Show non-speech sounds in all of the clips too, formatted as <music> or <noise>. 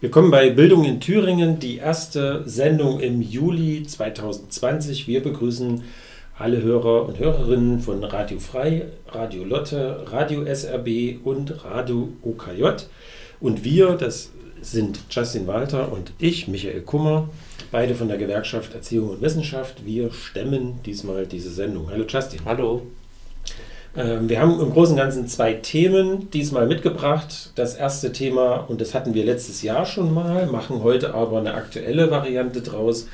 Frei. Willkommen bei Bildung in Thüringen, die erste Sendung im Juli 2020. Wir begrüßen alle Hörer und Hörerinnen von Radio Frei, Radio Lotte, Radio SRB und Radio OKJ. Und wir, das sind Justin Walter und ich, Michael Kummer, beide von der Gewerkschaft Erziehung und Wissenschaft. Wir stemmen diesmal diese Sendung. Hallo Justin. Hallo. Ähm, wir haben im Großen und Ganzen zwei Themen diesmal mitgebracht. Das erste Thema, und das hatten wir letztes Jahr schon mal, machen heute aber eine aktuelle Variante draus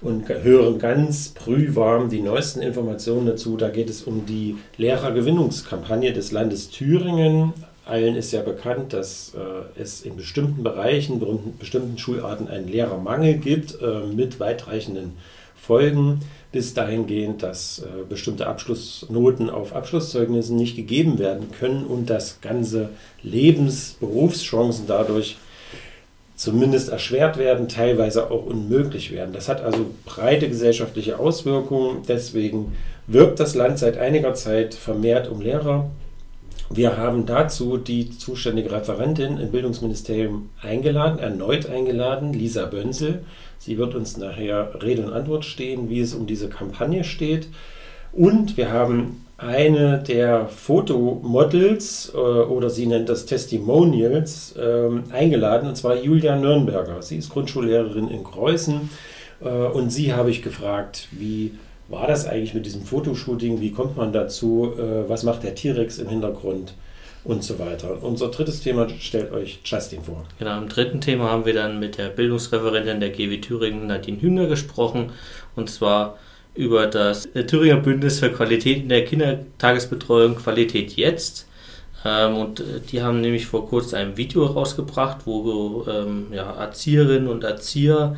und hören ganz prühwarm die neuesten Informationen dazu. Da geht es um die Lehrergewinnungskampagne des Landes Thüringen. Allen ist ja bekannt, dass äh, es in bestimmten Bereichen, bestimmten Schularten einen Lehrermangel gibt äh, mit weitreichenden Folgen bis dahingehend, dass äh, bestimmte Abschlussnoten auf Abschlusszeugnissen nicht gegeben werden können und dass ganze Lebens-, Berufschancen dadurch zumindest erschwert werden, teilweise auch unmöglich werden. Das hat also breite gesellschaftliche Auswirkungen. Deswegen wirbt das Land seit einiger Zeit vermehrt um Lehrer. Wir haben dazu die zuständige Referentin im Bildungsministerium eingeladen, erneut eingeladen, Lisa Bönsel. Sie wird uns nachher Rede und Antwort stehen, wie es um diese Kampagne steht. Und wir haben eine der Fotomodels äh, oder sie nennt das Testimonials äh, eingeladen, und zwar Julia Nürnberger. Sie ist Grundschullehrerin in Kreuzen äh, und sie habe ich gefragt, wie war das eigentlich mit diesem Fotoshooting, wie kommt man dazu, äh, was macht der T-Rex im Hintergrund und so weiter. Unser drittes Thema stellt euch Justin vor. Genau, im dritten Thema haben wir dann mit der Bildungsreferentin der GW Thüringen, Nadine Hühner, gesprochen. Und zwar über das Thüringer Bündnis für Qualität in der Kindertagesbetreuung Qualität jetzt. Ähm, und äh, die haben nämlich vor kurzem ein Video rausgebracht, wo ähm, ja, Erzieherinnen und Erzieher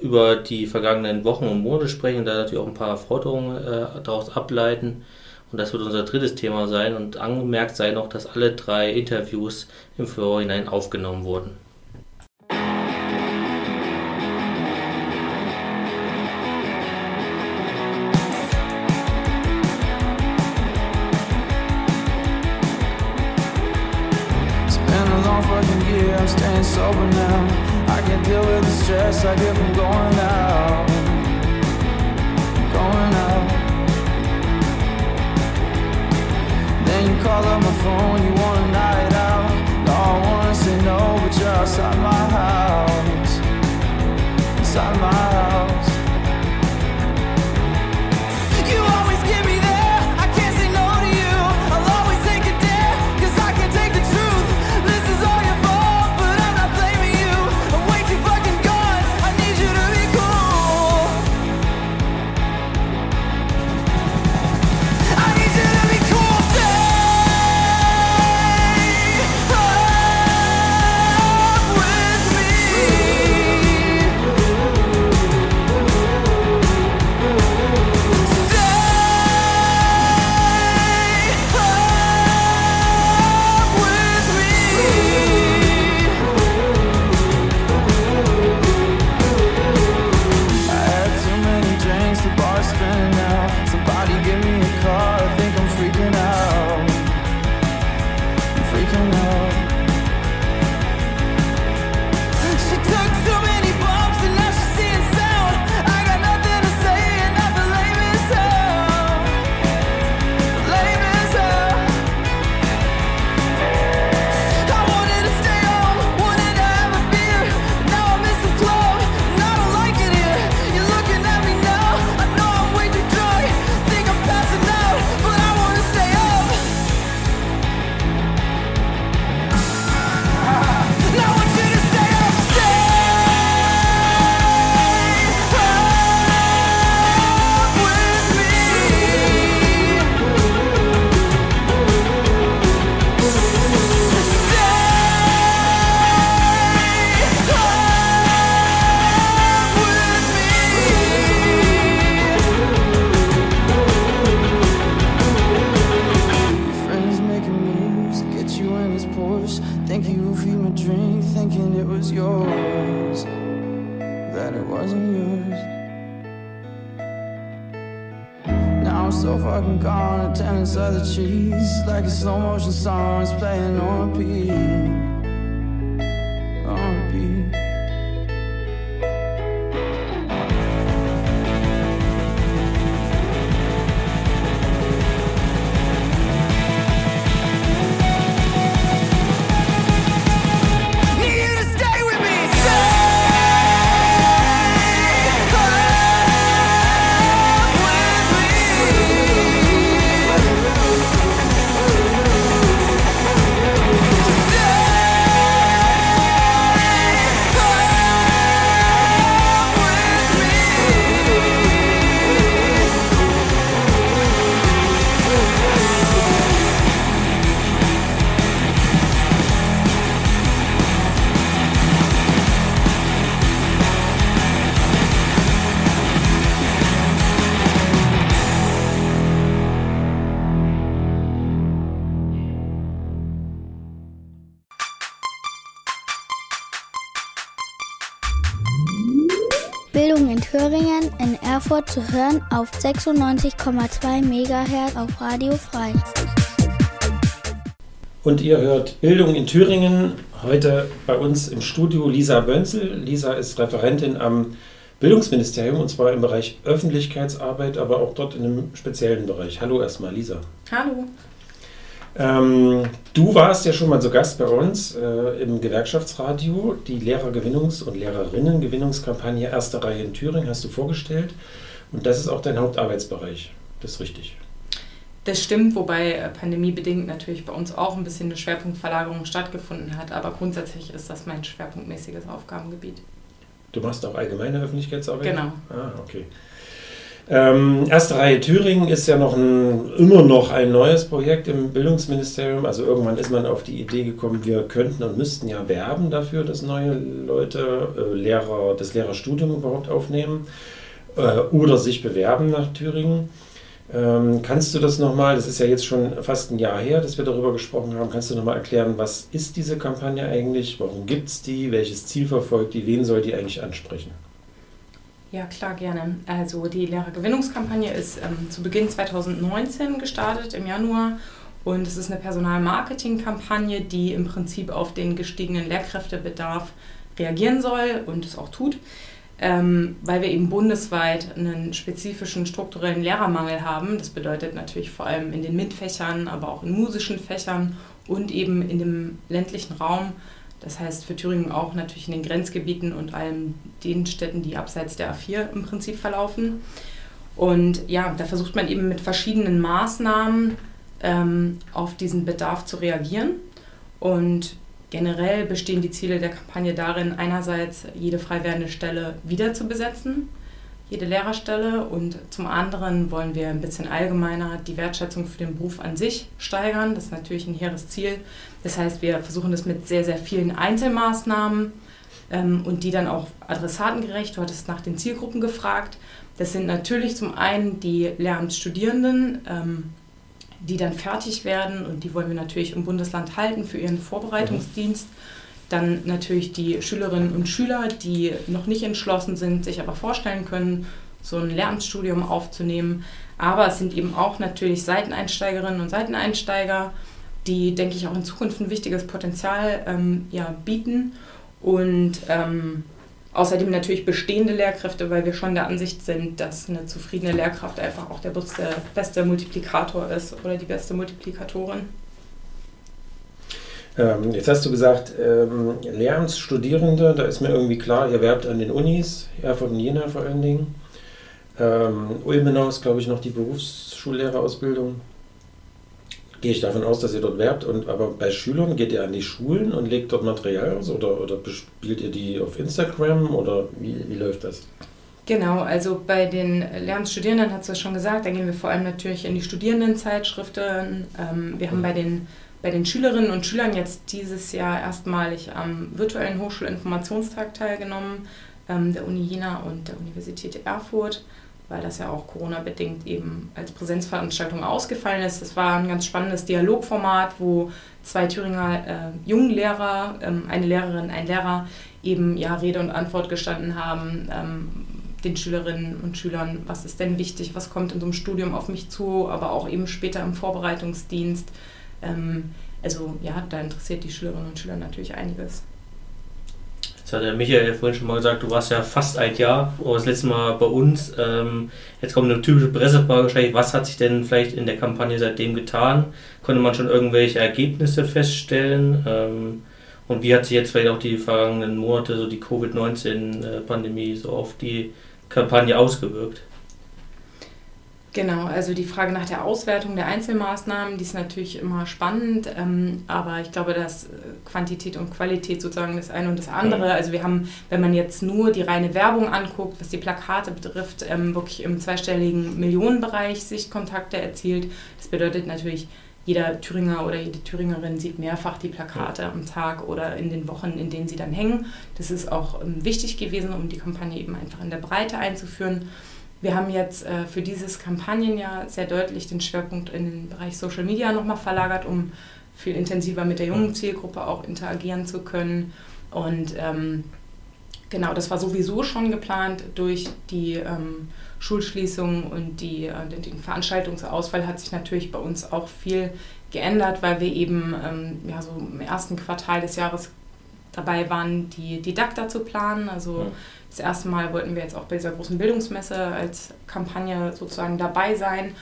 über die vergangenen Wochen und Monate sprechen und da natürlich auch ein paar Forderungen äh, daraus ableiten. Und das wird unser drittes Thema sein. Und angemerkt sei noch, dass alle drei Interviews im Vorhinein aufgenommen wurden. sober now. I can't deal with the stress I get from going out. Call up my phone, you want a night out. No, I wanna say no, but you're outside my house. Inside my house. Zu hören auf 96,2 MHz auf Radio Frei. Und ihr hört Bildung in Thüringen. Heute bei uns im Studio Lisa Bönzel. Lisa ist Referentin am Bildungsministerium und zwar im Bereich Öffentlichkeitsarbeit, aber auch dort in einem speziellen Bereich. Hallo erstmal, Lisa. Hallo. Ähm, du warst ja schon mal zu Gast bei uns äh, im Gewerkschaftsradio. Die Lehrergewinnungs- und Lehrerinnengewinnungskampagne Erste Reihe in Thüringen hast du vorgestellt. Und das ist auch dein Hauptarbeitsbereich. Das ist richtig. Das stimmt, wobei äh, pandemiebedingt natürlich bei uns auch ein bisschen eine Schwerpunktverlagerung stattgefunden hat, aber grundsätzlich ist das mein schwerpunktmäßiges Aufgabengebiet. Du machst auch allgemeine Öffentlichkeitsarbeit? Genau. Ah, okay. Ähm, Erste Reihe Thüringen ist ja noch ein, immer noch ein neues Projekt im Bildungsministerium. Also irgendwann ist man auf die Idee gekommen, wir könnten und müssten ja werben dafür, dass neue Leute äh, Lehrer, das Lehrerstudium überhaupt aufnehmen äh, oder sich bewerben nach Thüringen. Ähm, kannst du das nochmal, das ist ja jetzt schon fast ein Jahr her, dass wir darüber gesprochen haben, kannst du nochmal erklären, was ist diese Kampagne eigentlich, warum gibt es die, welches Ziel verfolgt die, wen soll die eigentlich ansprechen? Ja, klar, gerne. Also die Lehrergewinnungskampagne ist ähm, zu Beginn 2019 gestartet, im Januar. Und es ist eine Personalmarketingkampagne, die im Prinzip auf den gestiegenen Lehrkräftebedarf reagieren soll und es auch tut, ähm, weil wir eben bundesweit einen spezifischen strukturellen Lehrermangel haben. Das bedeutet natürlich vor allem in den MINT-Fächern, aber auch in musischen Fächern und eben in dem ländlichen Raum. Das heißt für Thüringen auch natürlich in den Grenzgebieten und allen den Städten, die abseits der A4 im Prinzip verlaufen. Und ja, da versucht man eben mit verschiedenen Maßnahmen ähm, auf diesen Bedarf zu reagieren. Und generell bestehen die Ziele der Kampagne darin, einerseits jede frei werdende Stelle wieder zu besetzen, jede Lehrerstelle, und zum anderen wollen wir ein bisschen allgemeiner die Wertschätzung für den Beruf an sich steigern. Das ist natürlich ein hehres Ziel. Das heißt, wir versuchen das mit sehr, sehr vielen Einzelmaßnahmen ähm, und die dann auch adressatengerecht. Du hattest nach den Zielgruppen gefragt. Das sind natürlich zum einen die Lehramtsstudierenden, ähm, die dann fertig werden und die wollen wir natürlich im Bundesland halten für ihren Vorbereitungsdienst. Dann natürlich die Schülerinnen und Schüler, die noch nicht entschlossen sind, sich aber vorstellen können, so ein Lehramtsstudium aufzunehmen. Aber es sind eben auch natürlich Seiteneinsteigerinnen und Seiteneinsteiger, die, denke ich, auch in Zukunft ein wichtiges Potenzial ähm, ja, bieten. Und ähm, außerdem natürlich bestehende Lehrkräfte, weil wir schon der Ansicht sind, dass eine zufriedene Lehrkraft einfach auch der beste, Multiplikator ist oder die beste Multiplikatorin. Ähm, jetzt hast du gesagt, ähm, Lehramtsstudierende, da ist mir irgendwie klar, ihr werbt an den Unis, Erfurt und Jena vor allen Dingen. Ähm, Ulmenau ist, glaube ich, noch die Berufsschullehrerausbildung. Gehe ich davon aus, dass ihr dort werbt. Und, aber bei Schülern geht ihr an die Schulen und legt dort Material aus oder, oder bespielt ihr die auf Instagram oder wie, wie läuft das? Genau, also bei den Lehramtsstudierenden hat es schon gesagt, da gehen wir vor allem natürlich in die Studierendenzeitschriften. Ähm, wir haben bei den, bei den Schülerinnen und Schülern jetzt dieses Jahr erstmalig am virtuellen Hochschulinformationstag teilgenommen, ähm, der Uni Jena und der Universität Erfurt. Weil das ja auch Corona-bedingt eben als Präsenzveranstaltung ausgefallen ist. Das war ein ganz spannendes Dialogformat, wo zwei Thüringer äh, Junglehrer, ähm, eine Lehrerin, ein Lehrer eben ja Rede und Antwort gestanden haben, ähm, den Schülerinnen und Schülern, was ist denn wichtig, was kommt in so einem Studium auf mich zu, aber auch eben später im Vorbereitungsdienst. Ähm, also ja, da interessiert die Schülerinnen und Schüler natürlich einiges. Jetzt hat der Michael vorhin schon mal gesagt, du warst ja fast ein Jahr, das letzte Mal bei uns. Ähm, jetzt kommt eine typische Pressefrage wahrscheinlich, was hat sich denn vielleicht in der Kampagne seitdem getan? Konnte man schon irgendwelche Ergebnisse feststellen? Ähm, und wie hat sich jetzt vielleicht auch die vergangenen Monate, so die Covid-19-Pandemie, so auf die Kampagne ausgewirkt? Genau, also die Frage nach der Auswertung der Einzelmaßnahmen, die ist natürlich immer spannend, ähm, aber ich glaube, dass äh, Quantität und Qualität sozusagen das eine und das andere. Also wir haben, wenn man jetzt nur die reine Werbung anguckt, was die Plakate betrifft, ähm, wirklich im zweistelligen Millionenbereich Sichtkontakte erzielt. Das bedeutet natürlich, jeder Thüringer oder jede Thüringerin sieht mehrfach die Plakate am Tag oder in den Wochen, in denen sie dann hängen. Das ist auch ähm, wichtig gewesen, um die Kampagne eben einfach in der Breite einzuführen. Wir haben jetzt äh, für dieses Kampagnenjahr sehr deutlich den Schwerpunkt in den Bereich Social Media nochmal verlagert, um viel intensiver mit der jungen Zielgruppe auch interagieren zu können. Und ähm, genau, das war sowieso schon geplant durch die ähm, Schulschließung und die, äh, den, den, Veranstaltungsausfall hat sich natürlich bei uns auch viel geändert, weil wir eben ähm, ja, so im ersten Quartal des Jahres dabei waren, die Didakta zu planen. Also ja. das erste Mal wollten wir jetzt auch bei dieser großen Bildungsmesse als Kampagne sozusagen dabei sein.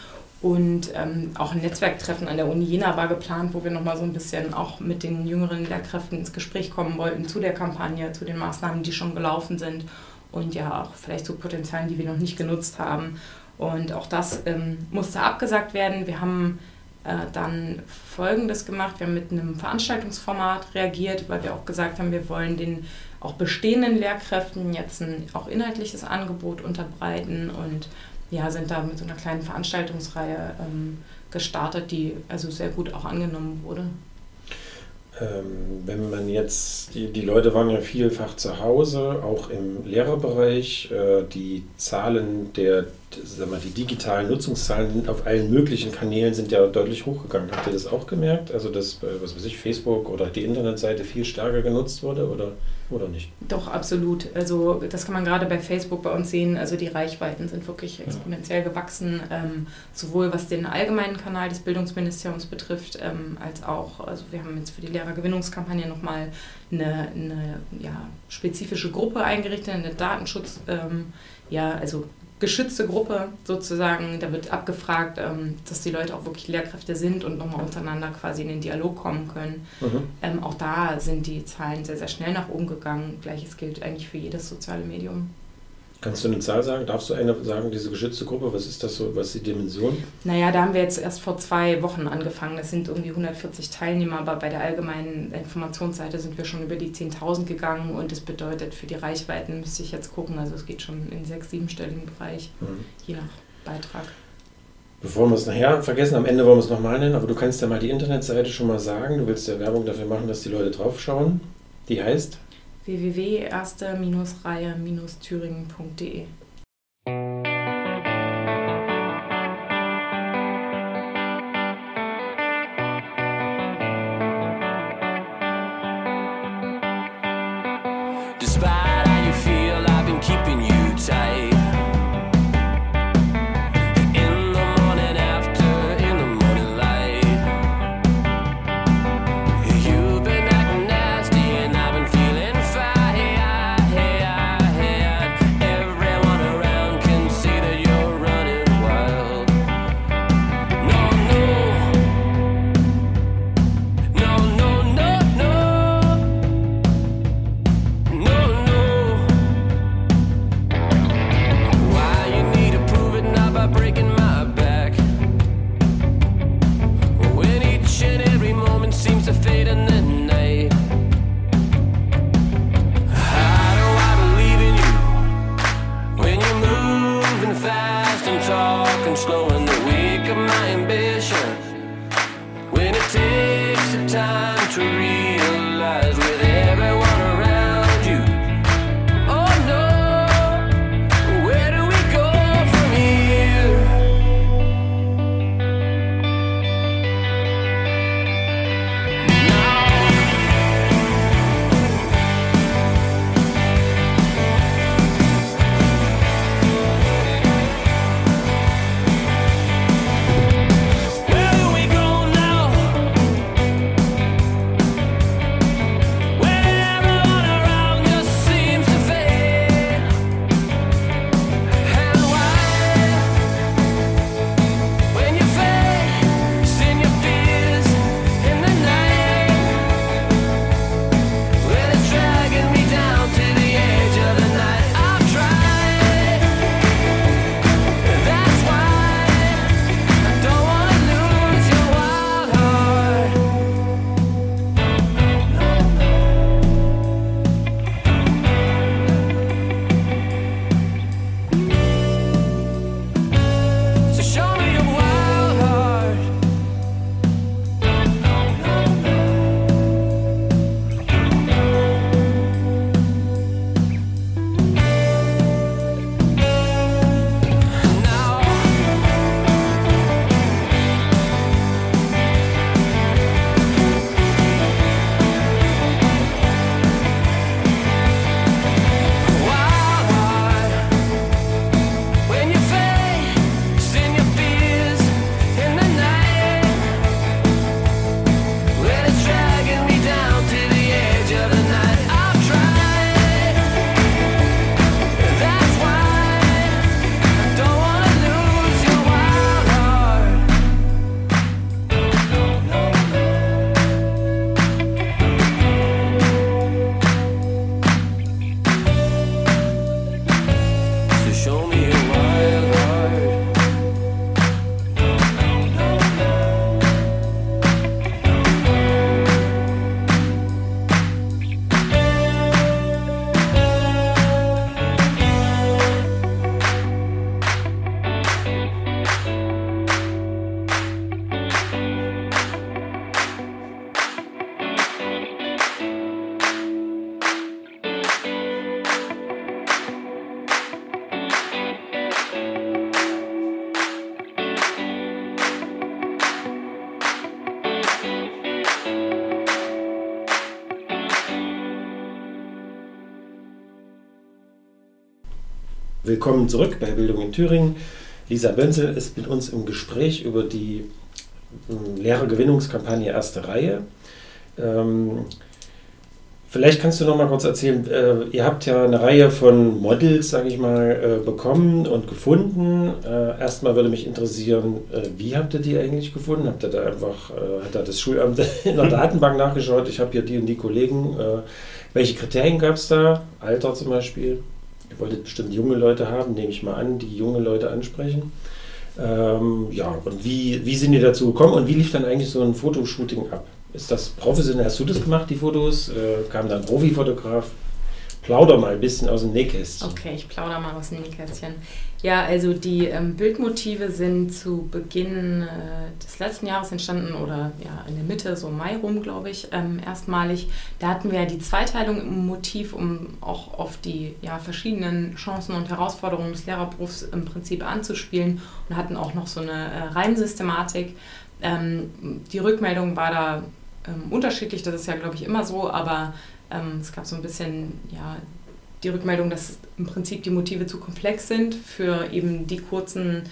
Und ähm, auch ein Netzwerktreffen an der Uni Jena war geplant, wo wir nochmal so ein bisschen auch mit den jüngeren Lehrkräften ins Gespräch kommen wollten zu der Kampagne, zu den Maßnahmen, die schon gelaufen sind und ja auch vielleicht zu Potenzialen, die wir noch nicht genutzt haben. Und auch das ähm, musste abgesagt werden. Wir haben äh, dann Folgendes gemacht. Wir haben mit einem Veranstaltungsformat reagiert, weil wir auch gesagt haben, wir wollen den auch bestehenden Lehrkräften jetzt ein auch inhaltliches Angebot unterbreiten und ja, sind da mit so einer kleinen Veranstaltungsreihe ähm, gestartet, die also sehr gut auch angenommen wurde. Ähm, wenn man jetzt, die, die Leute waren ja vielfach zu Hause, auch im Lehrerbereich, äh, die Zahlen der, sag mal, die digitalen Nutzungszahlen auf allen möglichen Kanälen sind ja deutlich hochgegangen. Habt ihr das auch gemerkt? Also, dass, äh, was weiß ich, Facebook oder die Internetseite viel stärker genutzt wurde oder, oder nicht? Doch, absolut. Also, das kann man gerade bei Facebook bei uns sehen. Also, die Reichweiten sind wirklich exponentiell gewachsen, ähm, sowohl was den allgemeinen Kanal des Bildungsministeriums betrifft, ähm, als auch, also, wir haben jetzt für die Lehrergewinnungskampagne nochmal eine, eine ja, spezifische Gruppe eingerichtet, eine Datenschutz, ähm, ja, also geschützte Gruppe sozusagen. Da wird abgefragt, ähm, dass die Leute auch wirklich Lehrkräfte sind und nochmal untereinander quasi in den Dialog kommen können. Mhm. Ähm, auch da sind die Zahlen sehr, sehr schnell nach oben gegangen. Gleiches gilt eigentlich für jedes soziale Medium. Kannst du eine Zahl sagen? Darfst du eine sagen, diese geschützte Gruppe, was ist das so, was ist die Dimension? Naja, da haben wir jetzt erst vor zwei Wochen angefangen. Das sind irgendwie 140 Teilnehmer, aber bei der allgemeinen Informationsseite sind wir schon über die 10.000 gegangen und das bedeutet, für die Reichweiten müsste ich jetzt gucken, also es geht schon in sechs-, siebenstelligen Bereich, mhm. je nach Beitrag. Bevor wir es nachher vergessen, am Ende wollen wir es nochmal nennen, aber du kannst ja mal die Internetseite schon mal sagen. Du willst ja Werbung dafür machen, dass die Leute draufschauen. Die heißt? www.erste-reihe-thüringen.de time. Willkommen zurück bei Bildung in Thüringen. Lisa Bönzel ist mit uns im Gespräch über die ähm, Lehrergewinnungskampagne erste Reihe. Ähm, Vielleicht kannst du noch mal kurz erzählen, äh, ihr habt ja eine Reihe von Models, sage ich mal, äh, bekommen und gefunden. Äh, erstmal würde mich interessieren, äh, wie habt ihr die eigentlich gefunden? Habt ihr da einfach, äh, hat da das Schulamt <laughs> in der Datenbank nachgeschaut? Ich habe hier die und die Kollegen. Äh, welche Kriterien gab es da? Alter zum Beispiel? Ihr wolltet bestimmt junge Leute haben, nehme ich mal an, die junge Leute ansprechen. Ähm, ja, und wie, wie sind ihr dazu gekommen und wie lief dann eigentlich so ein Fotoshooting ab? Ist das professionell? Hast du das gemacht, die Fotos? Äh, kam da ein Profifotograf? Plauder mal ein bisschen aus dem Nähkästchen. Okay, ich plauder mal aus dem Nähkästchen. Ja, also die ähm, Bildmotive sind zu Beginn äh, des letzten Jahres entstanden oder ja in der Mitte, so Mai rum, glaube ich, ähm, erstmalig. Da hatten wir ja die Zweiteilung im Motiv, um auch auf die ja, verschiedenen Chancen und Herausforderungen des Lehrerberufs im Prinzip anzuspielen und hatten auch noch so eine äh, Reimsystematik. Ähm, die Rückmeldung war da ähm, unterschiedlich, das ist ja, glaube ich, immer so, aber ähm, es gab so ein bisschen ja, die Rückmeldung, dass im Prinzip die Motive zu komplex sind für eben die kurzen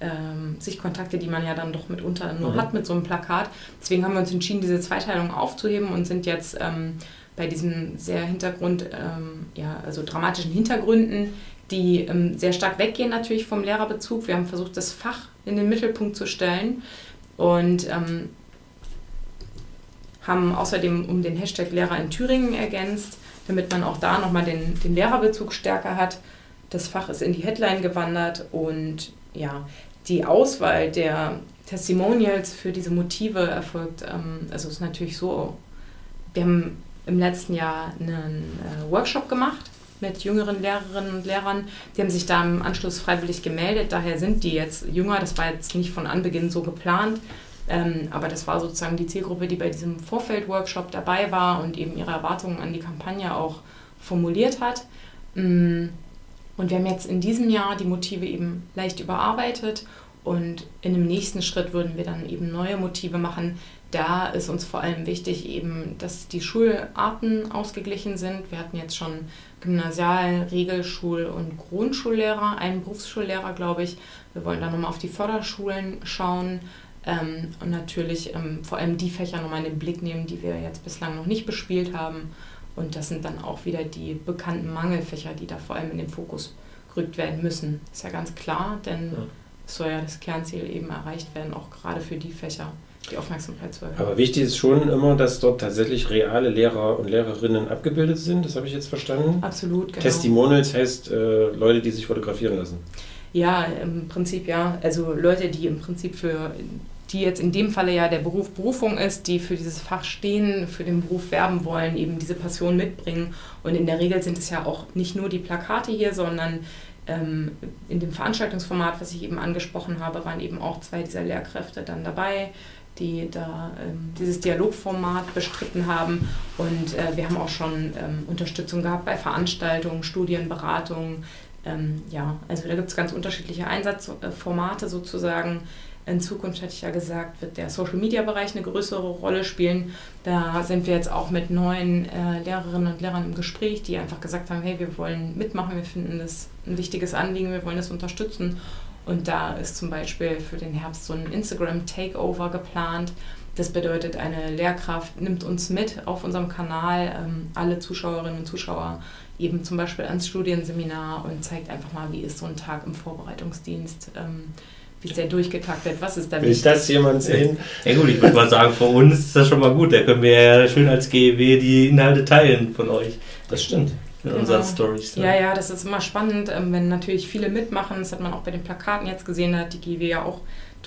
ähm, Sichtkontakte, die man ja dann doch mitunter nur mhm. hat mit so einem Plakat. Deswegen haben wir uns entschieden, diese Zweiteilung aufzuheben und sind jetzt ähm, bei diesem sehr Hintergrund, ähm, ja, also dramatischen Hintergründen, die ähm, sehr stark weggehen natürlich vom Lehrerbezug. Wir haben versucht, das Fach in den Mittelpunkt zu stellen und ähm, haben außerdem um den Hashtag Lehrer in Thüringen ergänzt, damit man auch da nochmal den, den Lehrerbezug stärker hat. Das Fach ist in die Headline gewandert und ja, die Auswahl der Testimonials für diese Motive erfolgt. Ähm, also ist natürlich so, wir haben im letzten Jahr einen äh, Workshop gemacht mit jüngeren Lehrerinnen und Lehrern. Die haben sich da im Anschluss freiwillig gemeldet, daher sind die jetzt jünger. Das war jetzt nicht von Anbeginn so geplant. Ähm, aber das war sozusagen die Zielgruppe, die bei diesem Vorfeld-Workshop dabei war und eben ihre Erwartungen an die Kampagne auch formuliert hat. Mm, und wir haben jetzt in diesem Jahr die Motive eben leicht überarbeitet und in dem nächsten Schritt würden wir dann eben neue Motive machen. Da ist uns vor allem wichtig eben, dass die Schularten ausgeglichen sind. Wir hatten jetzt schon Gymnasial-, Regelschul- und Grundschullehrer, einen Berufsschullehrer, glaube ich. Wir wollen dann nochmal auf die Förderschulen schauen ähm, und natürlich ähm, vor allem die Fächer nochmal in den Blick nehmen, die wir jetzt bislang noch nicht bespielt haben. Und das sind dann auch wieder die bekannten Mangelfächer, die da vor allem in den Fokus gerückt werden müssen. Ist ja ganz klar, denn ja. es soll ja das Kernziel eben erreicht werden, auch gerade für die Fächer die Aufmerksamkeit zu erhöhen. Aber wichtig ist schon immer, dass dort tatsächlich reale Lehrer und Lehrerinnen abgebildet sind. Das habe ich jetzt verstanden. Absolut, genau. Testimonials heißt äh, Leute, die sich fotografieren lassen. Ja, im Prinzip ja. Also Leute, die im Prinzip für die jetzt in dem Falle ja der Beruf Berufung ist, die für dieses Fach stehen, für den Beruf werben wollen, eben diese Passion mitbringen. Und in der Regel sind es ja auch nicht nur die Plakate hier, sondern ähm, in dem Veranstaltungsformat, was ich eben angesprochen habe, waren eben auch zwei dieser Lehrkräfte dann dabei, die da ähm, dieses Dialogformat bestritten haben. Und äh, wir haben auch schon ähm, Unterstützung gehabt bei Veranstaltungen, Studienberatungen. Ähm, ja, also da gibt es ganz unterschiedliche Einsatzformate sozusagen. In Zukunft, hatte ich ja gesagt, wird der Social-Media-Bereich eine größere Rolle spielen. Da sind wir jetzt auch mit neuen äh, Lehrerinnen und Lehrern im Gespräch, die einfach gesagt haben, hey, wir wollen mitmachen, wir finden das ein wichtiges Anliegen, wir wollen das unterstützen. Und da ist zum Beispiel für den Herbst so ein Instagram-Takeover geplant. Das bedeutet, eine Lehrkraft nimmt uns mit auf unserem Kanal, ähm, alle Zuschauerinnen und Zuschauer eben zum Beispiel ans Studienseminar und zeigt einfach mal, wie ist so ein Tag im Vorbereitungsdienst. Ähm, wie ist der durchgetaktet? Was ist da Will ich das jemand sehen? Ja gut, ich würde mal sagen, für uns ist das schon mal gut. Da können wir ja schön als GEW die Inhalte teilen von euch. Das stimmt. In genau. unseren Stories. Ja, ja, das ist immer spannend, ähm, wenn natürlich viele mitmachen. Das hat man auch bei den Plakaten jetzt gesehen. Da hat die GEW ja auch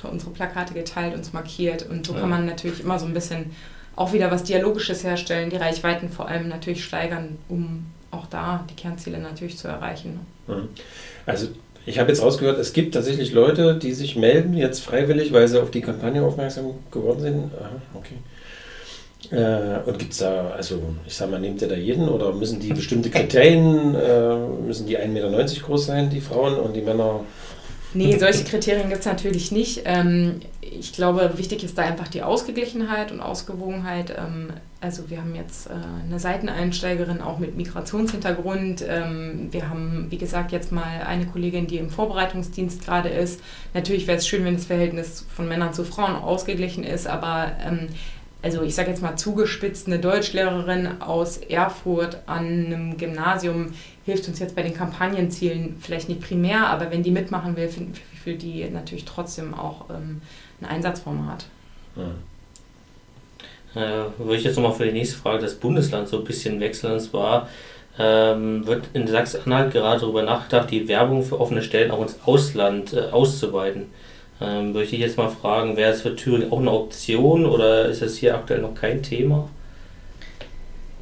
unsere Plakate geteilt, uns markiert. Und so ja. kann man natürlich immer so ein bisschen auch wieder was Dialogisches herstellen, die Reichweiten vor allem natürlich steigern, um auch da die Kernziele natürlich zu erreichen. Also ich habe jetzt rausgehört, es gibt tatsächlich Leute, die sich melden, jetzt freiwillig, weil sie auf die Kampagne aufmerksam geworden sind. Aha, okay. Äh, und gibt es da, also ich sag mal, nehmt ihr da jeden oder müssen die bestimmte Kriterien, äh, müssen die 1,90 Meter groß sein, die Frauen und die Männer Nee, solche Kriterien gibt es natürlich nicht. Ähm, ich glaube, wichtig ist da einfach die Ausgeglichenheit und Ausgewogenheit. Ähm, also wir haben jetzt äh, eine Seiteneinsteigerin auch mit Migrationshintergrund. Ähm, wir haben, wie gesagt, jetzt mal eine Kollegin, die im Vorbereitungsdienst gerade ist. Natürlich wäre es schön, wenn das Verhältnis von Männern zu Frauen ausgeglichen ist, aber also ich sage jetzt mal zugespitzt, eine Deutschlehrerin aus Erfurt an einem Gymnasium hilft uns jetzt bei den Kampagnenzielen vielleicht nicht primär, aber wenn die mitmachen will, finden wir für die natürlich trotzdem auch ähm, ein Einsatzformat. Ja. Äh, würde ich jetzt nochmal für die nächste Frage das Bundesland so ein bisschen wechseln. Und zwar ähm, wird in Sachsen-Anhalt gerade darüber nachgedacht, die Werbung für offene Stellen auch ins Ausland äh, auszuweiten. Ähm, würde ich jetzt mal fragen, wäre es für Thüringen auch eine Option oder ist das hier aktuell noch kein Thema?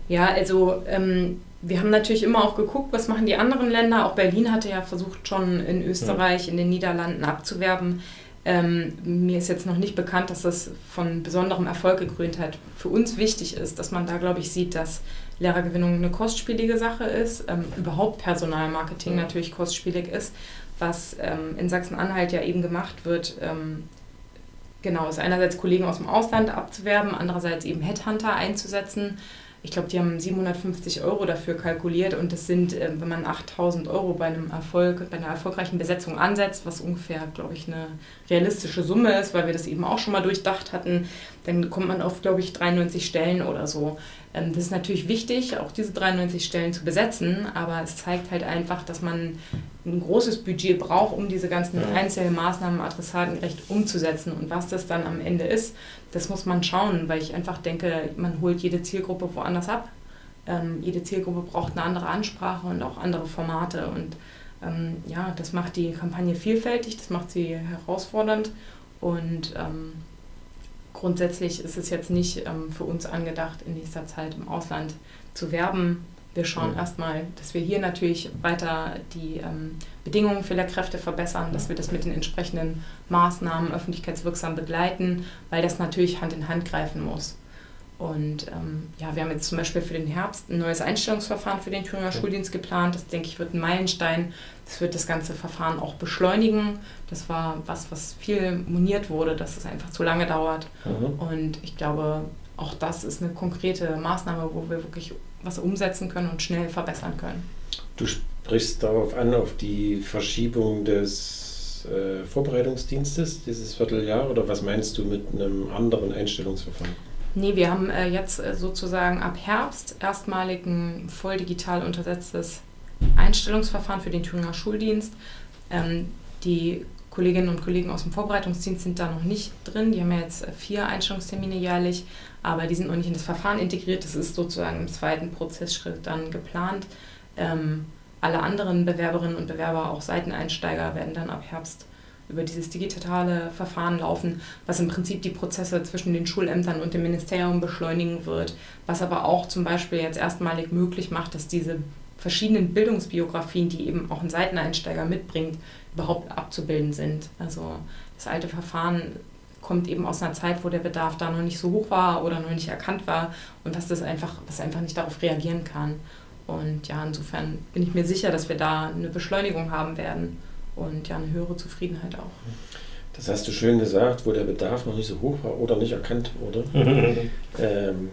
Ja, also ähm, wir haben natürlich immer auch geguckt, was machen die anderen Länder. Auch Berlin hatte ja versucht, schon in Österreich, in den Niederlanden abzuwerben. Ähm, mir ist jetzt noch nicht bekannt, dass das von besonderem Erfolg gekrönt hat. Für uns wichtig ist, dass man da, glaube ich, sieht, dass Lehrergewinnung eine kostspielige Sache ist, ähm, überhaupt Personalmarketing natürlich kostspielig ist was ähm, in Sachsen-Anhalt ja eben gemacht wird, ähm, genau, ist einerseits Kollegen aus dem Ausland abzuwerben, andererseits eben Headhunter einzusetzen. Ich glaube, die haben 750 Euro dafür kalkuliert und das sind, äh, wenn man 8000 Euro bei einem Erfolg, bei einer erfolgreichen Besetzung ansetzt, was ungefähr, glaube ich, eine realistische Summe ist, weil wir das eben auch schon mal durchdacht hatten, dann kommt man auf, glaube ich, 93 Stellen oder so. Ähm, das ist natürlich wichtig, auch diese 93 Stellen zu besetzen, aber es zeigt halt einfach, dass man ein großes Budget braucht, um diese ganzen einzelnen Maßnahmen adressatengerecht umzusetzen. Und was das dann am Ende ist, das muss man schauen, weil ich einfach denke, man holt jede Zielgruppe woanders ab. Ähm, jede Zielgruppe braucht eine andere Ansprache und auch andere Formate. Und ähm, ja, das macht die Kampagne vielfältig, das macht sie herausfordernd und ähm, grundsätzlich ist es jetzt nicht ähm, für uns angedacht, in nächster Zeit im Ausland zu werben. Wir schauen erstmal, dass wir hier natürlich weiter die ähm, Bedingungen für Lehrkräfte verbessern, dass wir das mit den entsprechenden Maßnahmen öffentlichkeitswirksam begleiten, weil das natürlich Hand in Hand greifen muss. Und ähm, ja, wir haben jetzt zum Beispiel für den Herbst ein neues Einstellungsverfahren für den Thüringer Schuldienst geplant. Das, denke ich, wird ein Meilenstein. Das wird das ganze Verfahren auch beschleunigen. Das war was, was viel moniert wurde, dass es einfach zu lange dauert. Mhm. Und ich glaube, auch das ist eine konkrete Maßnahme, wo wir wirklich was umsetzen können und schnell verbessern können. Du sprichst darauf an, auf die Verschiebung des äh, Vorbereitungsdienstes, dieses Vierteljahr, oder was meinst du mit einem anderen Einstellungsverfahren? Nee, wir haben äh, jetzt äh, sozusagen ab Herbst erstmalig ein voll digital untersetztes Einstellungsverfahren für den Thüringer Schuldienst. Ähm, die Kolleginnen und Kollegen aus dem Vorbereitungsdienst sind da noch nicht drin. Die haben ja jetzt äh, vier Einstellungstermine jährlich, aber die sind noch nicht in das Verfahren integriert. Das ist sozusagen im zweiten Prozessschritt dann geplant. Ähm, alle anderen Bewerberinnen und Bewerber, auch Seiteneinsteiger, werden dann ab Herbst über dieses digitale Verfahren laufen, was im Prinzip die Prozesse zwischen den Schulämtern und dem Ministerium beschleunigen wird, was aber auch zum Beispiel jetzt erstmalig möglich macht, dass diese verschiedenen Bildungsbiografien, die eben auch ein Seiteneinsteiger mitbringt, überhaupt abzubilden sind. Also das alte Verfahren kommt eben aus einer Zeit, wo der Bedarf da noch nicht so hoch war oder noch nicht erkannt war und was das einfach, was einfach nicht darauf reagieren kann. Und ja, insofern bin ich mir sicher, dass wir da eine Beschleunigung haben werden und ja eine höhere Zufriedenheit auch. Das hast du schön gesagt, wo der Bedarf noch nicht so hoch war oder nicht erkannt wurde. <laughs> ähm,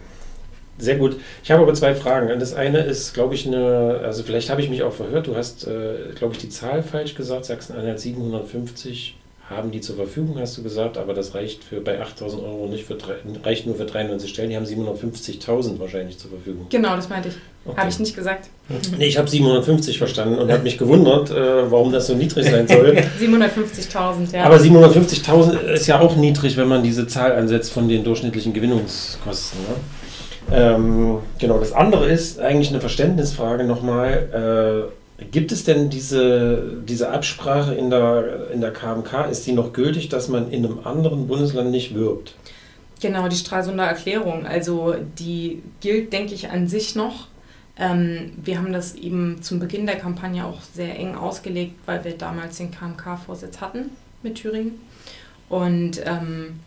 sehr gut. Ich habe aber zwei Fragen. Das eine ist, glaube ich, eine, also vielleicht habe ich mich auch verhört. Du hast, äh, glaube ich, die Zahl falsch gesagt. Sachsen-Anhalt 750 haben die zur Verfügung, hast du gesagt, aber das reicht für bei 8000 Euro nicht, für, reicht nur für 93 Stellen. Die haben 750.000 wahrscheinlich zur Verfügung. Genau, das meinte ich. Okay. Habe ich nicht gesagt. Nee, ich habe 750 verstanden und habe mich gewundert, äh, warum das so niedrig sein <laughs> soll. 750.000, ja. Aber 750.000 ist ja auch niedrig, wenn man diese Zahl ansetzt von den durchschnittlichen Gewinnungskosten. Ne? Ähm, genau, das andere ist eigentlich eine Verständnisfrage nochmal. Äh, Gibt es denn diese, diese Absprache in der, in der KMK, ist die noch gültig, dass man in einem anderen Bundesland nicht wirbt? Genau, die Stralsunder Erklärung. Also die gilt, denke ich, an sich noch. Ähm, wir haben das eben zum Beginn der Kampagne auch sehr eng ausgelegt, weil wir damals den KMK-Vorsitz hatten mit Thüringen. Und ähm,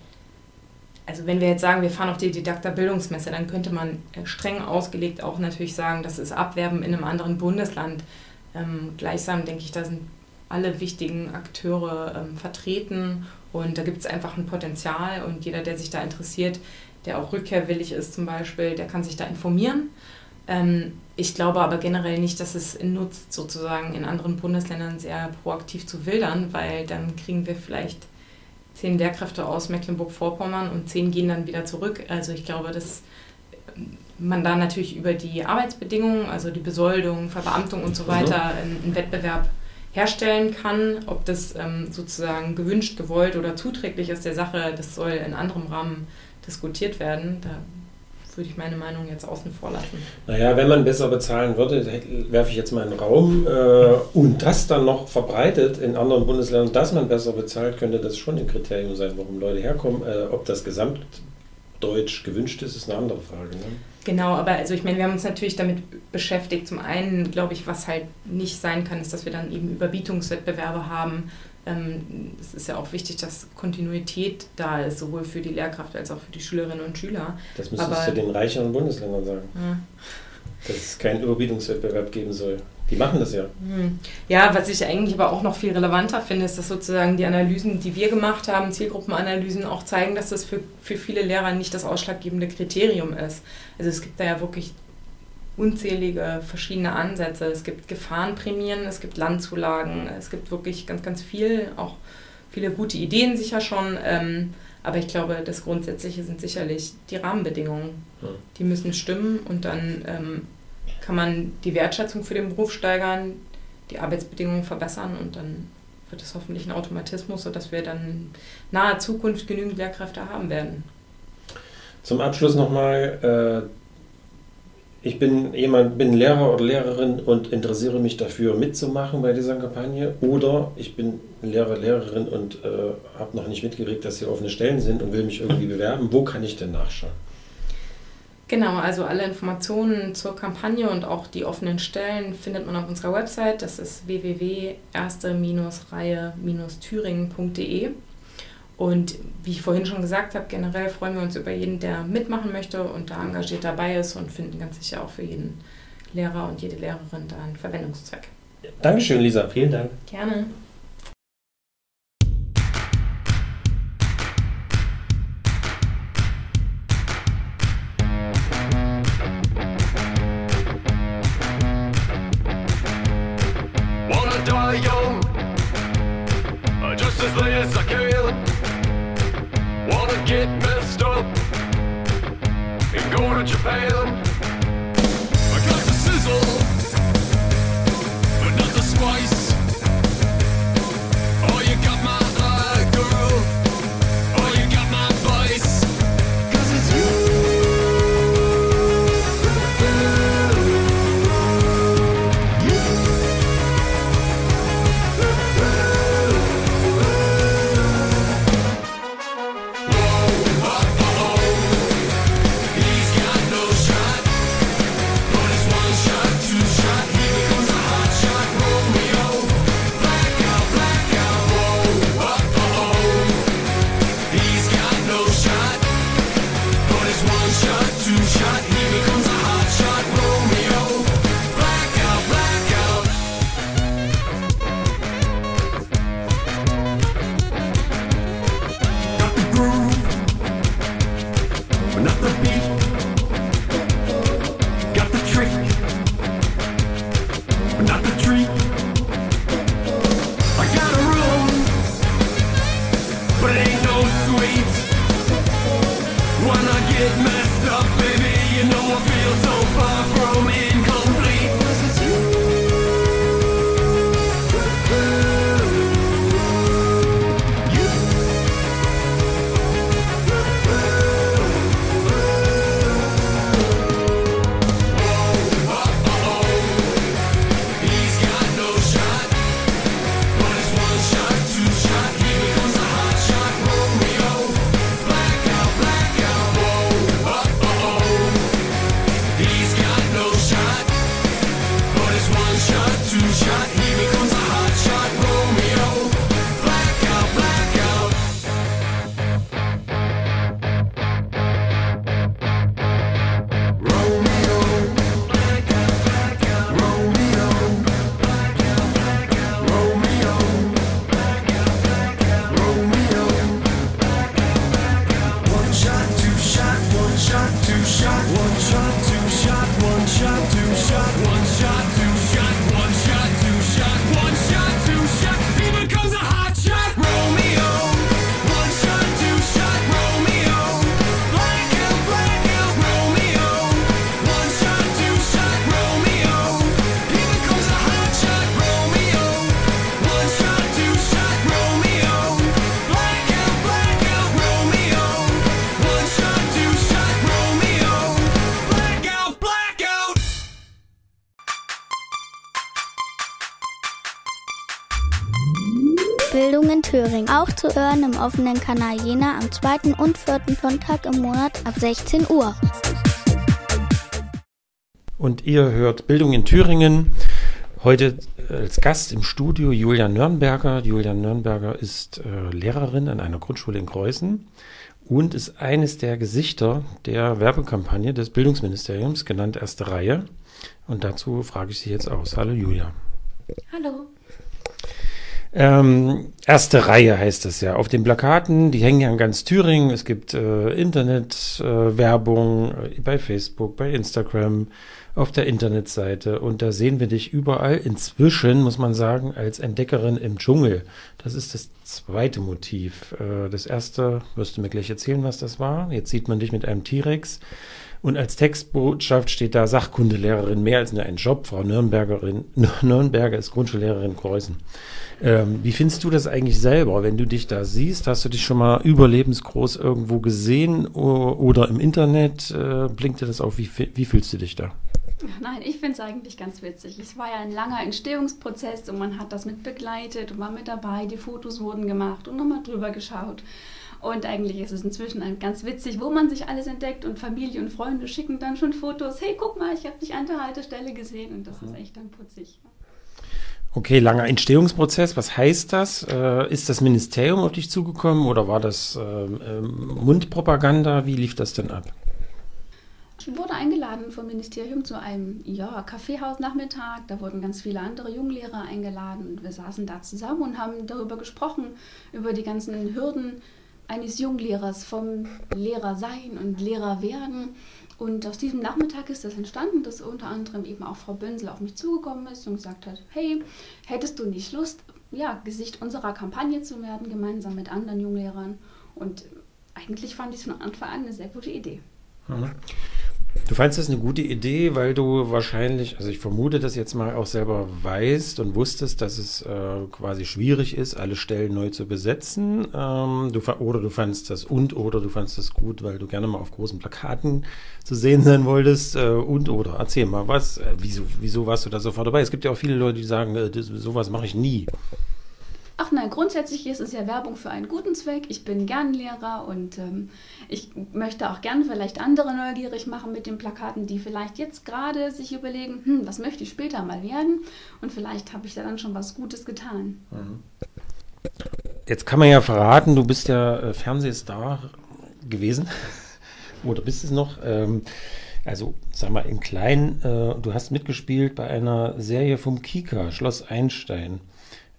also wenn wir jetzt sagen, wir fahren auf die Didakter Bildungsmesse, dann könnte man äh, streng ausgelegt auch natürlich sagen, das ist Abwerben in einem anderen Bundesland. Ähm, gleichsam denke ich, da sind alle wichtigen Akteure ähm, vertreten und da gibt es einfach ein Potenzial und jeder, der sich da interessiert, der auch rückkehrwillig ist zum Beispiel, der kann sich da informieren. Ähm, ich glaube aber generell nicht, dass es nutzt, sozusagen in anderen Bundesländern sehr proaktiv zu wildern, weil dann kriegen wir vielleicht zehn Lehrkräfte aus Mecklenburg-Vorpommern und zehn gehen dann wieder zurück. Also ich glaube, dass man da natürlich über die Arbeitsbedingungen, also die Besoldung, Verbeamtung und so weiter, einen Wettbewerb herstellen kann. Ob das ähm, sozusagen gewünscht, gewollt oder zuträglich ist der Sache, das soll in anderem Rahmen diskutiert werden. Da würde ich meine Meinung jetzt außen vor lassen. Naja, wenn man besser bezahlen würde, werfe ich jetzt mal in den Raum, äh, und das dann noch verbreitet in anderen Bundesländern, dass man besser bezahlt, könnte das schon ein Kriterium sein, warum Leute herkommen. Äh, ob das Gesamtdeutsch gewünscht ist, ist eine andere Frage. Ne? Genau, aber also ich meine, wir haben uns natürlich damit beschäftigt. Zum einen, glaube ich, was halt nicht sein kann, ist, dass wir dann eben Überbietungswettbewerbe haben. Ähm, es ist ja auch wichtig, dass Kontinuität da ist, sowohl für die Lehrkraft als auch für die Schülerinnen und Schüler. Das müsstest aber, du den reicheren Bundesländern sagen. Ja. Dass es keinen Überbietungswettbewerb geben soll. Die machen das ja. Hm. Ja, was ich eigentlich aber auch noch viel relevanter finde, ist, dass sozusagen die Analysen, die wir gemacht haben, Zielgruppenanalysen, auch zeigen, dass das für, für viele Lehrer nicht das ausschlaggebende Kriterium ist. Also es gibt da ja wirklich unzählige verschiedene Ansätze. Es gibt Gefahrenprämien, es gibt Landzulagen, es gibt wirklich ganz, ganz viel, auch viele gute Ideen sicher schon. Ähm, aber ich glaube, das Grundsätzliche sind sicherlich die Rahmenbedingungen. Die müssen stimmen und dann ähm, kann man die Wertschätzung für den Beruf steigern, die Arbeitsbedingungen verbessern und dann wird es hoffentlich ein Automatismus, sodass wir dann in naher Zukunft genügend Lehrkräfte haben werden. Zum Abschluss nochmal, äh, ich bin jemand, bin Lehrer oder Lehrerin und interessiere mich dafür mitzumachen bei dieser Kampagne oder ich bin Lehrer, Lehrerin und äh, habe noch nicht mitgekriegt, dass hier offene Stellen sind und will mich irgendwie bewerben. Wo kann ich denn nachschauen? Genau, also alle Informationen zur Kampagne und auch die offenen Stellen findet man auf unserer Website. Das ist www.erste-reihe-thüringen.de. Und wie ich vorhin schon gesagt habe, generell freuen wir uns über jeden, der mitmachen möchte und da engagiert dabei ist und finden ganz sicher auch für jeden Lehrer und jede Lehrerin da einen Verwendungszweck. Dankeschön, Lisa. Vielen Dank. Gerne. Offenen Kanal Jena am zweiten und vierten Sonntag im Monat ab 16 Uhr. Und ihr hört Bildung in Thüringen. Heute als Gast im Studio Julian Nürnberger. Julian Nürnberger ist äh, Lehrerin an einer Grundschule in Kreuzen und ist eines der Gesichter der Werbekampagne des Bildungsministeriums, genannt Erste Reihe. Und dazu frage ich Sie jetzt aus. Hallo Julia. Hallo. Ähm, erste Reihe heißt es ja. Auf den Plakaten, die hängen ja in ganz Thüringen. Es gibt äh, Internetwerbung äh, äh, bei Facebook, bei Instagram, auf der Internetseite. Und da sehen wir dich überall. Inzwischen, muss man sagen, als Entdeckerin im Dschungel. Das ist das zweite Motiv. Äh, das erste, wirst du mir gleich erzählen, was das war. Jetzt sieht man dich mit einem T-Rex. Und als Textbotschaft steht da Sachkundelehrerin mehr als nur ein Job. Frau Nürnbergerin, Nürnberger ist Grundschullehrerin in Kreuzen. Ähm, wie findest du das eigentlich selber, wenn du dich da siehst? Hast du dich schon mal überlebensgroß irgendwo gesehen oder im Internet? Äh, blinkt dir das auf? Wie, wie fühlst du dich da? Nein, ich finde es eigentlich ganz witzig. Es war ja ein langer Entstehungsprozess und man hat das mit begleitet und war mit dabei. Die Fotos wurden gemacht und nochmal drüber geschaut. Und eigentlich ist es inzwischen ganz witzig, wo man sich alles entdeckt und Familie und Freunde schicken dann schon Fotos. Hey, guck mal, ich habe dich an der Haltestelle gesehen und das ist echt dann putzig. Okay, langer Entstehungsprozess. Was heißt das? Äh, ist das Ministerium auf dich zugekommen oder war das äh, Mundpropaganda? Wie lief das denn ab? Ich wurde eingeladen vom Ministerium zu einem ja, Kaffeehausnachmittag. Da wurden ganz viele andere Junglehrer eingeladen und wir saßen da zusammen und haben darüber gesprochen, über die ganzen Hürden eines Junglehrers vom Lehrer sein und Lehrer werden und aus diesem Nachmittag ist das entstanden, dass unter anderem eben auch Frau Bönsel auf mich zugekommen ist und gesagt hat, hey, hättest du nicht Lust, ja, Gesicht unserer Kampagne zu werden, gemeinsam mit anderen Junglehrern? Und eigentlich fand ich es von Anfang an eine sehr gute Idee. Mhm. Du fandest das eine gute Idee, weil du wahrscheinlich, also ich vermute das jetzt mal auch selber weißt und wusstest, dass es äh, quasi schwierig ist, alle Stellen neu zu besetzen. Ähm, du, oder du fandest das und oder du fandest das gut, weil du gerne mal auf großen Plakaten zu sehen sein wolltest äh, und oder. Erzähl mal was, äh, wieso, wieso warst du da sofort dabei? Es gibt ja auch viele Leute, die sagen, äh, das, sowas mache ich nie. Ach nein, grundsätzlich ist es ja Werbung für einen guten Zweck. Ich bin gern Lehrer und ähm, ich möchte auch gern vielleicht andere neugierig machen mit den Plakaten, die vielleicht jetzt gerade sich überlegen, hm, was möchte ich später mal werden? Und vielleicht habe ich da dann schon was Gutes getan. Mhm. Jetzt kann man ja verraten, du bist ja äh, Fernsehstar gewesen <laughs> oder bist es noch. Ähm, also sag mal in klein, äh, du hast mitgespielt bei einer Serie vom Kika, Schloss Einstein.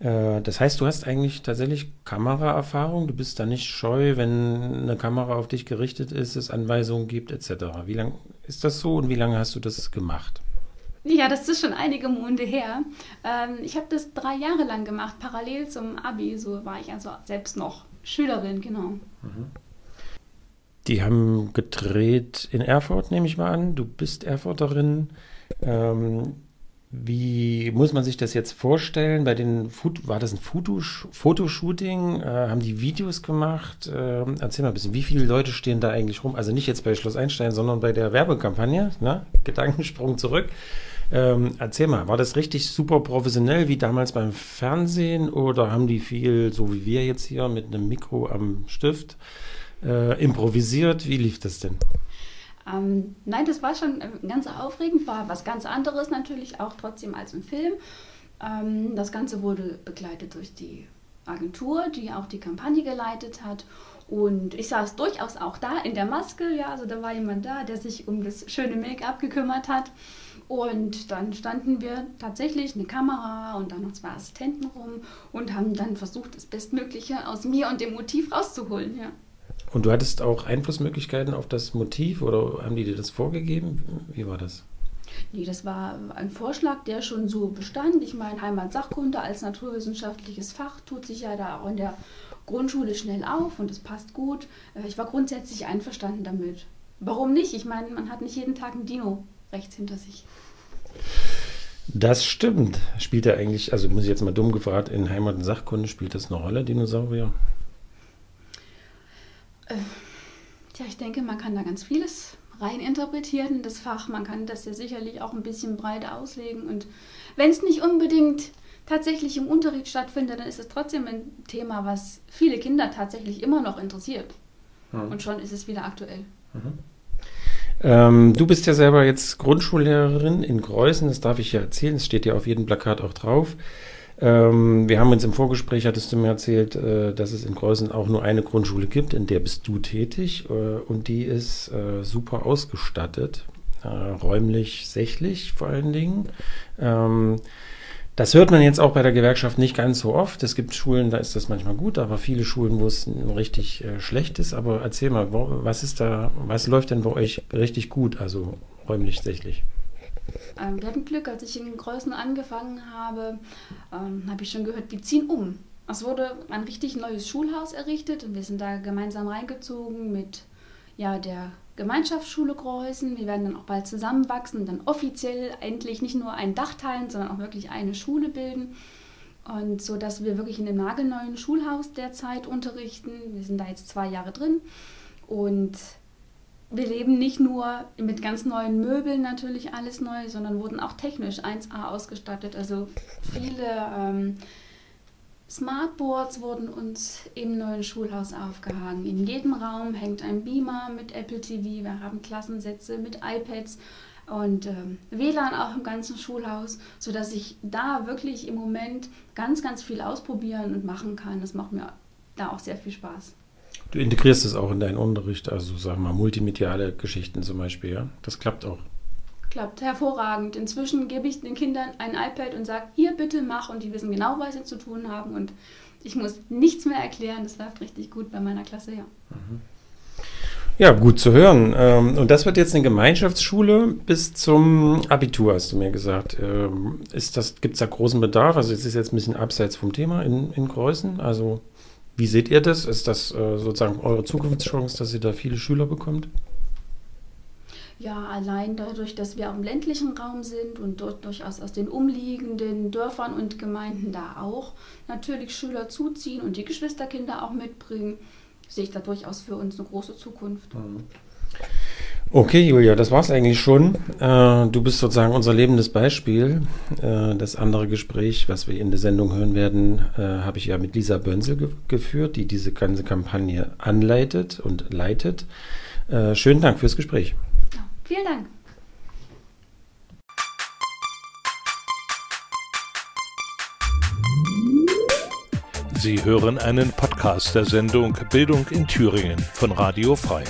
Äh, das heißt, du hast eigentlich tatsächlich Kameraerfahrung. Du bist da nicht scheu, wenn eine Kamera auf dich gerichtet ist, es Anweisungen gibt, etc. Wie lange ist das so und wie lange hast du das gemacht? Ja, das ist schon einige Monate her. Ähm, ich habe das drei Jahre lang gemacht, parallel zum Abi. So war ich also selbst noch Schülerin, genau. Mhm. Die haben gedreht in Erfurt, nehme ich mal an. Du bist Erfurterin. Wie muss man sich das jetzt vorstellen? Bei den Food, war das ein Fotosh Fotoshooting? Äh, haben die Videos gemacht? Äh, erzähl mal ein bisschen, wie viele Leute stehen da eigentlich rum? Also nicht jetzt bei Schloss Einstein, sondern bei der Werbekampagne. Ne? <laughs> Gedankensprung zurück. Ähm, erzähl mal, war das richtig super professionell wie damals beim Fernsehen oder haben die viel, so wie wir jetzt hier, mit einem Mikro am Stift äh, improvisiert? Wie lief das denn? Ähm, nein, das war schon äh, ganz aufregend, war was ganz anderes natürlich auch trotzdem als im Film. Ähm, das Ganze wurde begleitet durch die Agentur, die auch die Kampagne geleitet hat. Und ich saß durchaus auch da in der Maske, ja, also da war jemand da, der sich um das schöne Make-up gekümmert hat. Und dann standen wir tatsächlich eine Kamera und dann noch zwei Assistenten rum und haben dann versucht, das Bestmögliche aus mir und dem Motiv rauszuholen, ja. Und du hattest auch Einflussmöglichkeiten auf das Motiv oder haben die dir das vorgegeben? Wie war das? Nee, das war ein Vorschlag, der schon so bestand. Ich meine, Heimatsachkunde als naturwissenschaftliches Fach tut sich ja da auch in der Grundschule schnell auf und es passt gut. Äh, ich war grundsätzlich einverstanden damit. Warum nicht? Ich meine, man hat nicht jeden Tag ein Dino rechts hinter sich. Das stimmt. Spielt er eigentlich, also muss ich jetzt mal dumm gefragt, in Heimat- und Sachkunde spielt das eine Rolle, Dinosaurier? Äh, tja, ich denke, man kann da ganz vieles rein interpretieren, das Fach. Man kann das ja sicherlich auch ein bisschen breit auslegen. Und wenn es nicht unbedingt tatsächlich im Unterricht stattfindet, dann ist es trotzdem ein Thema, was viele Kinder tatsächlich immer noch interessiert. Mhm. Und schon ist es wieder aktuell. Mhm. Ähm, du bist ja selber jetzt Grundschullehrerin in Greußen, das darf ich ja erzählen, es steht ja auf jedem Plakat auch drauf. Ähm, wir haben uns im Vorgespräch, hattest du mir erzählt, äh, dass es in Greußen auch nur eine Grundschule gibt, in der bist du tätig äh, und die ist äh, super ausgestattet, äh, räumlich, sächlich vor allen Dingen. Ähm, das hört man jetzt auch bei der Gewerkschaft nicht ganz so oft. Es gibt Schulen, da ist das manchmal gut, aber viele Schulen, wo es richtig äh, schlecht ist. Aber erzähl mal, was ist da, was läuft denn bei euch richtig gut, also räumlich sächlich? Ähm, wir hatten Glück, als ich in Größen angefangen habe, ähm, habe ich schon gehört, wir ziehen um. Es wurde ein richtig neues Schulhaus errichtet und wir sind da gemeinsam reingezogen mit ja, der Gemeinschaftsschule Greußen. Wir werden dann auch bald zusammenwachsen und dann offiziell endlich nicht nur ein Dach teilen, sondern auch wirklich eine Schule bilden. Und so, dass wir wirklich in dem nagelneuen Schulhaus derzeit unterrichten. Wir sind da jetzt zwei Jahre drin und wir leben nicht nur mit ganz neuen Möbeln natürlich alles neu, sondern wurden auch technisch 1A ausgestattet. Also viele ähm, Smartboards wurden uns im neuen Schulhaus aufgehangen. In jedem Raum hängt ein Beamer mit Apple TV. Wir haben Klassensätze mit iPads und ähm, WLAN auch im ganzen Schulhaus, sodass ich da wirklich im Moment ganz, ganz viel ausprobieren und machen kann. Das macht mir da auch sehr viel Spaß. Du integrierst es auch in deinen Unterricht, also sag mal multimediale Geschichten zum Beispiel, ja? Das klappt auch. Klappt hervorragend. Inzwischen gebe ich den Kindern ein iPad und sage, hier bitte mach und die wissen genau, was sie zu tun haben und ich muss nichts mehr erklären. Das läuft richtig gut bei meiner Klasse, ja. Mhm. Ja, gut zu hören. Ähm, und das wird jetzt eine Gemeinschaftsschule bis zum Abitur, hast du mir gesagt. Ähm, Gibt es da großen Bedarf? Also es ist jetzt ein bisschen abseits vom Thema in, in Greußen. Also wie seht ihr das? Ist das äh, sozusagen eure Zukunftschance, dass ihr da viele Schüler bekommt? Ja, allein dadurch, dass wir im ländlichen Raum sind und dort durchaus aus den umliegenden Dörfern und Gemeinden da auch natürlich Schüler zuziehen und die Geschwisterkinder auch mitbringen, sehe ich da durchaus für uns eine große Zukunft. Mhm. Okay, Julia, das war's eigentlich schon. Äh, du bist sozusagen unser lebendes Beispiel. Äh, das andere Gespräch, was wir in der Sendung hören werden, äh, habe ich ja mit Lisa Bönzel ge geführt, die diese ganze Kampagne anleitet und leitet. Äh, schönen Dank fürs Gespräch. Vielen Dank. Sie hören einen Podcast der Sendung Bildung in Thüringen von Radio Frei.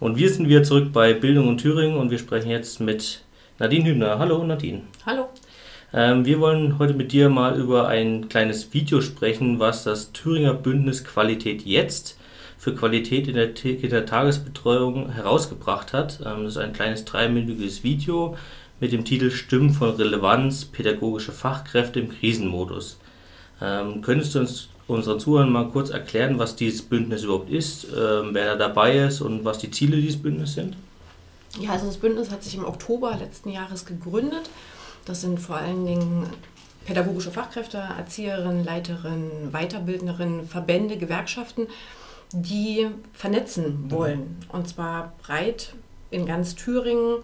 Und wir sind wieder zurück bei Bildung in Thüringen und wir sprechen jetzt mit Nadine Hübner. Hallo Nadine. Hallo. Ähm, wir wollen heute mit dir mal über ein kleines Video sprechen, was das Thüringer Bündnis Qualität jetzt für Qualität in der, in der Tagesbetreuung herausgebracht hat. Ähm, das ist ein kleines dreiminütiges Video mit dem Titel Stimmen von Relevanz, pädagogische Fachkräfte im Krisenmodus. Ähm, könntest du uns unseren Zuhörern mal kurz erklären, was dieses Bündnis überhaupt ist, ähm, wer da dabei ist und was die Ziele dieses Bündnisses sind? Ja, also das Bündnis hat sich im Oktober letzten Jahres gegründet. Das sind vor allen Dingen pädagogische Fachkräfte, Erzieherinnen, Leiterinnen, Weiterbildnerinnen, Verbände, Gewerkschaften, die vernetzen wollen. Und zwar breit in ganz Thüringen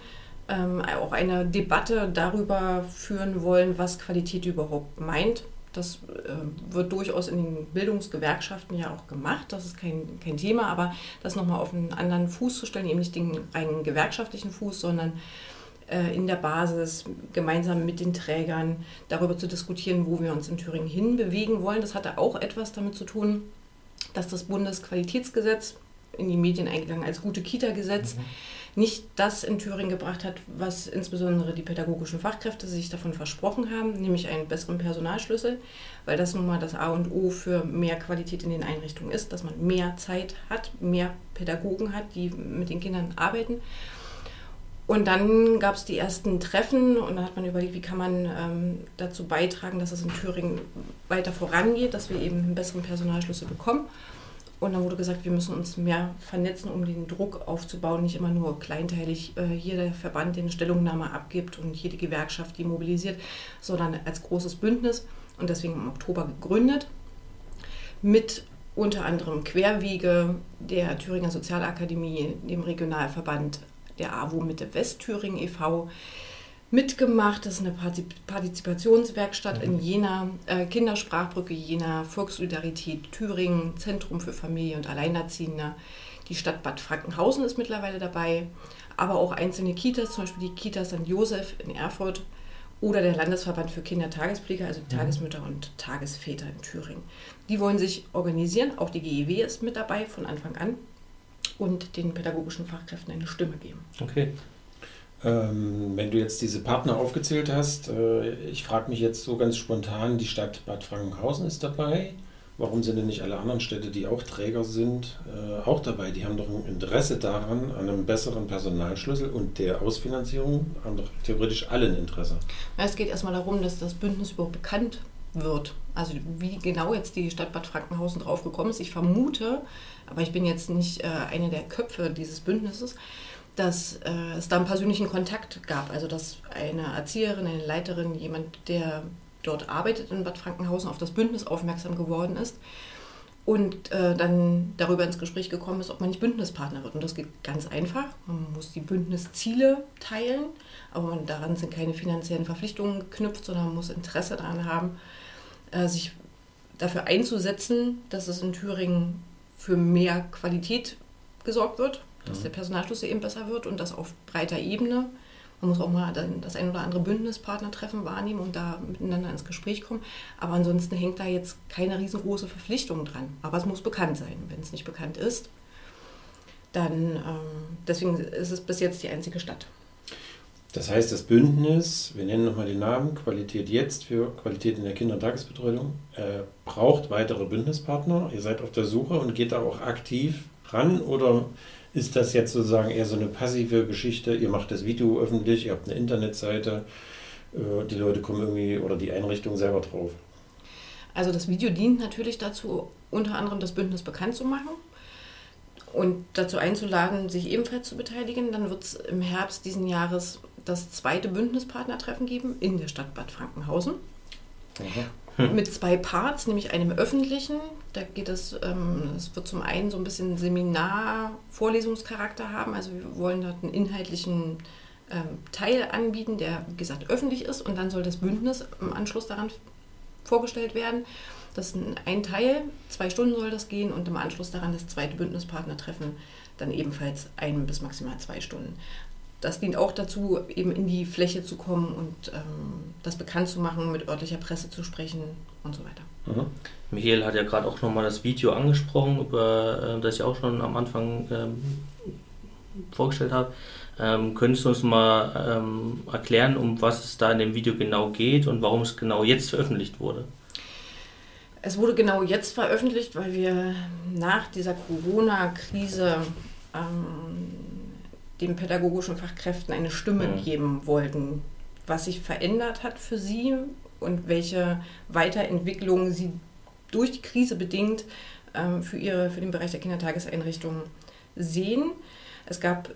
ähm, auch eine Debatte darüber führen wollen, was Qualität überhaupt meint. Das äh, wird durchaus in den Bildungsgewerkschaften ja auch gemacht. Das ist kein, kein Thema, aber das nochmal auf einen anderen Fuß zu stellen, eben nicht den reinen gewerkschaftlichen Fuß, sondern äh, in der Basis gemeinsam mit den Trägern darüber zu diskutieren, wo wir uns in Thüringen hinbewegen wollen. Das hatte auch etwas damit zu tun, dass das Bundesqualitätsgesetz in die Medien eingegangen als gute Kita-Gesetz mhm. Nicht das in Thüringen gebracht hat, was insbesondere die pädagogischen Fachkräfte sich davon versprochen haben, nämlich einen besseren Personalschlüssel, weil das nun mal das A und O für mehr Qualität in den Einrichtungen ist, dass man mehr Zeit hat, mehr Pädagogen hat, die mit den Kindern arbeiten. Und dann gab es die ersten Treffen und dann hat man überlegt, wie kann man ähm, dazu beitragen, dass es in Thüringen weiter vorangeht, dass wir eben einen besseren Personalschlüssel bekommen. Und dann wurde gesagt, wir müssen uns mehr vernetzen, um den Druck aufzubauen, nicht immer nur kleinteilig äh, hier der Verband den Stellungnahme abgibt und die Gewerkschaft die mobilisiert, sondern als großes Bündnis und deswegen im Oktober gegründet mit unter anderem Querwege der Thüringer Sozialakademie, dem Regionalverband der AWO Mitte Westthüringen e.V., mitgemacht. Das ist eine Partizipationswerkstatt in Jena, äh, Kindersprachbrücke Jena, Volkssolidarität Thüringen, Zentrum für Familie und Alleinerziehende. Die Stadt Bad Frankenhausen ist mittlerweile dabei, aber auch einzelne Kitas, zum Beispiel die Kita St. Josef in Erfurt oder der Landesverband für Kindertagespflege, also die mhm. Tagesmütter und Tagesväter in Thüringen. Die wollen sich organisieren, auch die GEW ist mit dabei von Anfang an und den pädagogischen Fachkräften eine Stimme geben. Okay. Ähm, wenn du jetzt diese Partner aufgezählt hast, äh, ich frage mich jetzt so ganz spontan, die Stadt Bad Frankenhausen ist dabei. Warum sind denn nicht alle anderen Städte, die auch Träger sind, äh, auch dabei? Die haben doch ein Interesse daran, an einem besseren Personalschlüssel und der Ausfinanzierung haben doch theoretisch alle ein Interesse. Es geht erstmal darum, dass das Bündnis überhaupt bekannt wird. Also wie genau jetzt die Stadt Bad Frankenhausen drauf gekommen ist, ich vermute, aber ich bin jetzt nicht äh, eine der Köpfe dieses Bündnisses, dass äh, es da einen persönlichen Kontakt gab. Also dass eine Erzieherin, eine Leiterin, jemand, der dort arbeitet in Bad Frankenhausen, auf das Bündnis aufmerksam geworden ist und äh, dann darüber ins Gespräch gekommen ist, ob man nicht Bündnispartner wird. Und das geht ganz einfach. Man muss die Bündnisziele teilen, aber man, daran sind keine finanziellen Verpflichtungen geknüpft, sondern man muss Interesse daran haben, äh, sich dafür einzusetzen, dass es in Thüringen für mehr Qualität gesorgt wird, dass der Personalschluss eben besser wird und das auf breiter Ebene. Man muss auch mal das ein oder andere Bündnispartnertreffen wahrnehmen und da miteinander ins Gespräch kommen. Aber ansonsten hängt da jetzt keine riesengroße Verpflichtung dran. Aber es muss bekannt sein. Wenn es nicht bekannt ist, dann ähm, deswegen ist es bis jetzt die einzige Stadt. Das heißt, das Bündnis, wir nennen nochmal den Namen, Qualität jetzt für Qualität in der Kinder- und Tagesbetreuung, äh, braucht weitere Bündnispartner. Ihr seid auf der Suche und geht da auch aktiv ran oder ist das jetzt sozusagen eher so eine passive Geschichte? Ihr macht das Video öffentlich, ihr habt eine Internetseite, äh, die Leute kommen irgendwie oder die Einrichtung selber drauf. Also das Video dient natürlich dazu, unter anderem das Bündnis bekannt zu machen und dazu einzuladen, sich ebenfalls zu beteiligen. Dann wird es im Herbst diesen Jahres das zweite Bündnispartnertreffen geben in der Stadt Bad Frankenhausen. Hm. Mit zwei Parts, nämlich einem öffentlichen. Da geht es, ähm, es wird zum einen so ein bisschen Seminar-Vorlesungscharakter haben. Also wir wollen dort einen inhaltlichen ähm, Teil anbieten, der, wie gesagt, öffentlich ist. Und dann soll das Bündnis im Anschluss daran vorgestellt werden. Das ist ein Teil, zwei Stunden soll das gehen und im Anschluss daran das zweite Bündnispartnertreffen dann ebenfalls ein bis maximal zwei Stunden das dient auch dazu, eben in die Fläche zu kommen und ähm, das bekannt zu machen, mit örtlicher Presse zu sprechen und so weiter. Mhm. Michael hat ja gerade auch nochmal das Video angesprochen, über äh, das ich auch schon am Anfang ähm, vorgestellt habe. Ähm, könntest du uns mal ähm, erklären, um was es da in dem Video genau geht und warum es genau jetzt veröffentlicht wurde? Es wurde genau jetzt veröffentlicht, weil wir nach dieser Corona-Krise ähm, den pädagogischen Fachkräften eine Stimme mhm. geben wollten, was sich verändert hat für sie und welche Weiterentwicklungen sie durch die Krise bedingt äh, für, ihre, für den Bereich der Kindertageseinrichtungen sehen. Es gab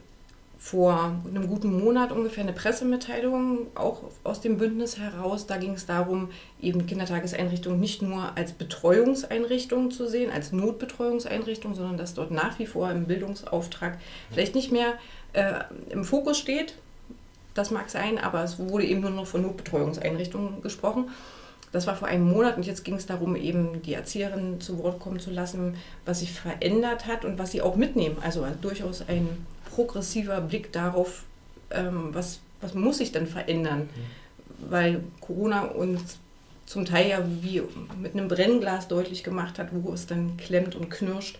vor einem guten Monat ungefähr eine Pressemitteilung, auch aus dem Bündnis heraus. Da ging es darum, eben Kindertageseinrichtungen nicht nur als Betreuungseinrichtungen zu sehen, als Notbetreuungseinrichtungen, sondern dass dort nach wie vor im Bildungsauftrag vielleicht nicht mehr äh, im Fokus steht. Das mag sein, aber es wurde eben nur noch von Notbetreuungseinrichtungen gesprochen. Das war vor einem Monat und jetzt ging es darum, eben die Erzieherinnen zu Wort kommen zu lassen, was sich verändert hat und was sie auch mitnehmen. Also durchaus ein progressiver Blick darauf, ähm, was, was muss sich denn verändern, weil Corona uns zum Teil ja wie mit einem Brennglas deutlich gemacht hat, wo es dann klemmt und knirscht.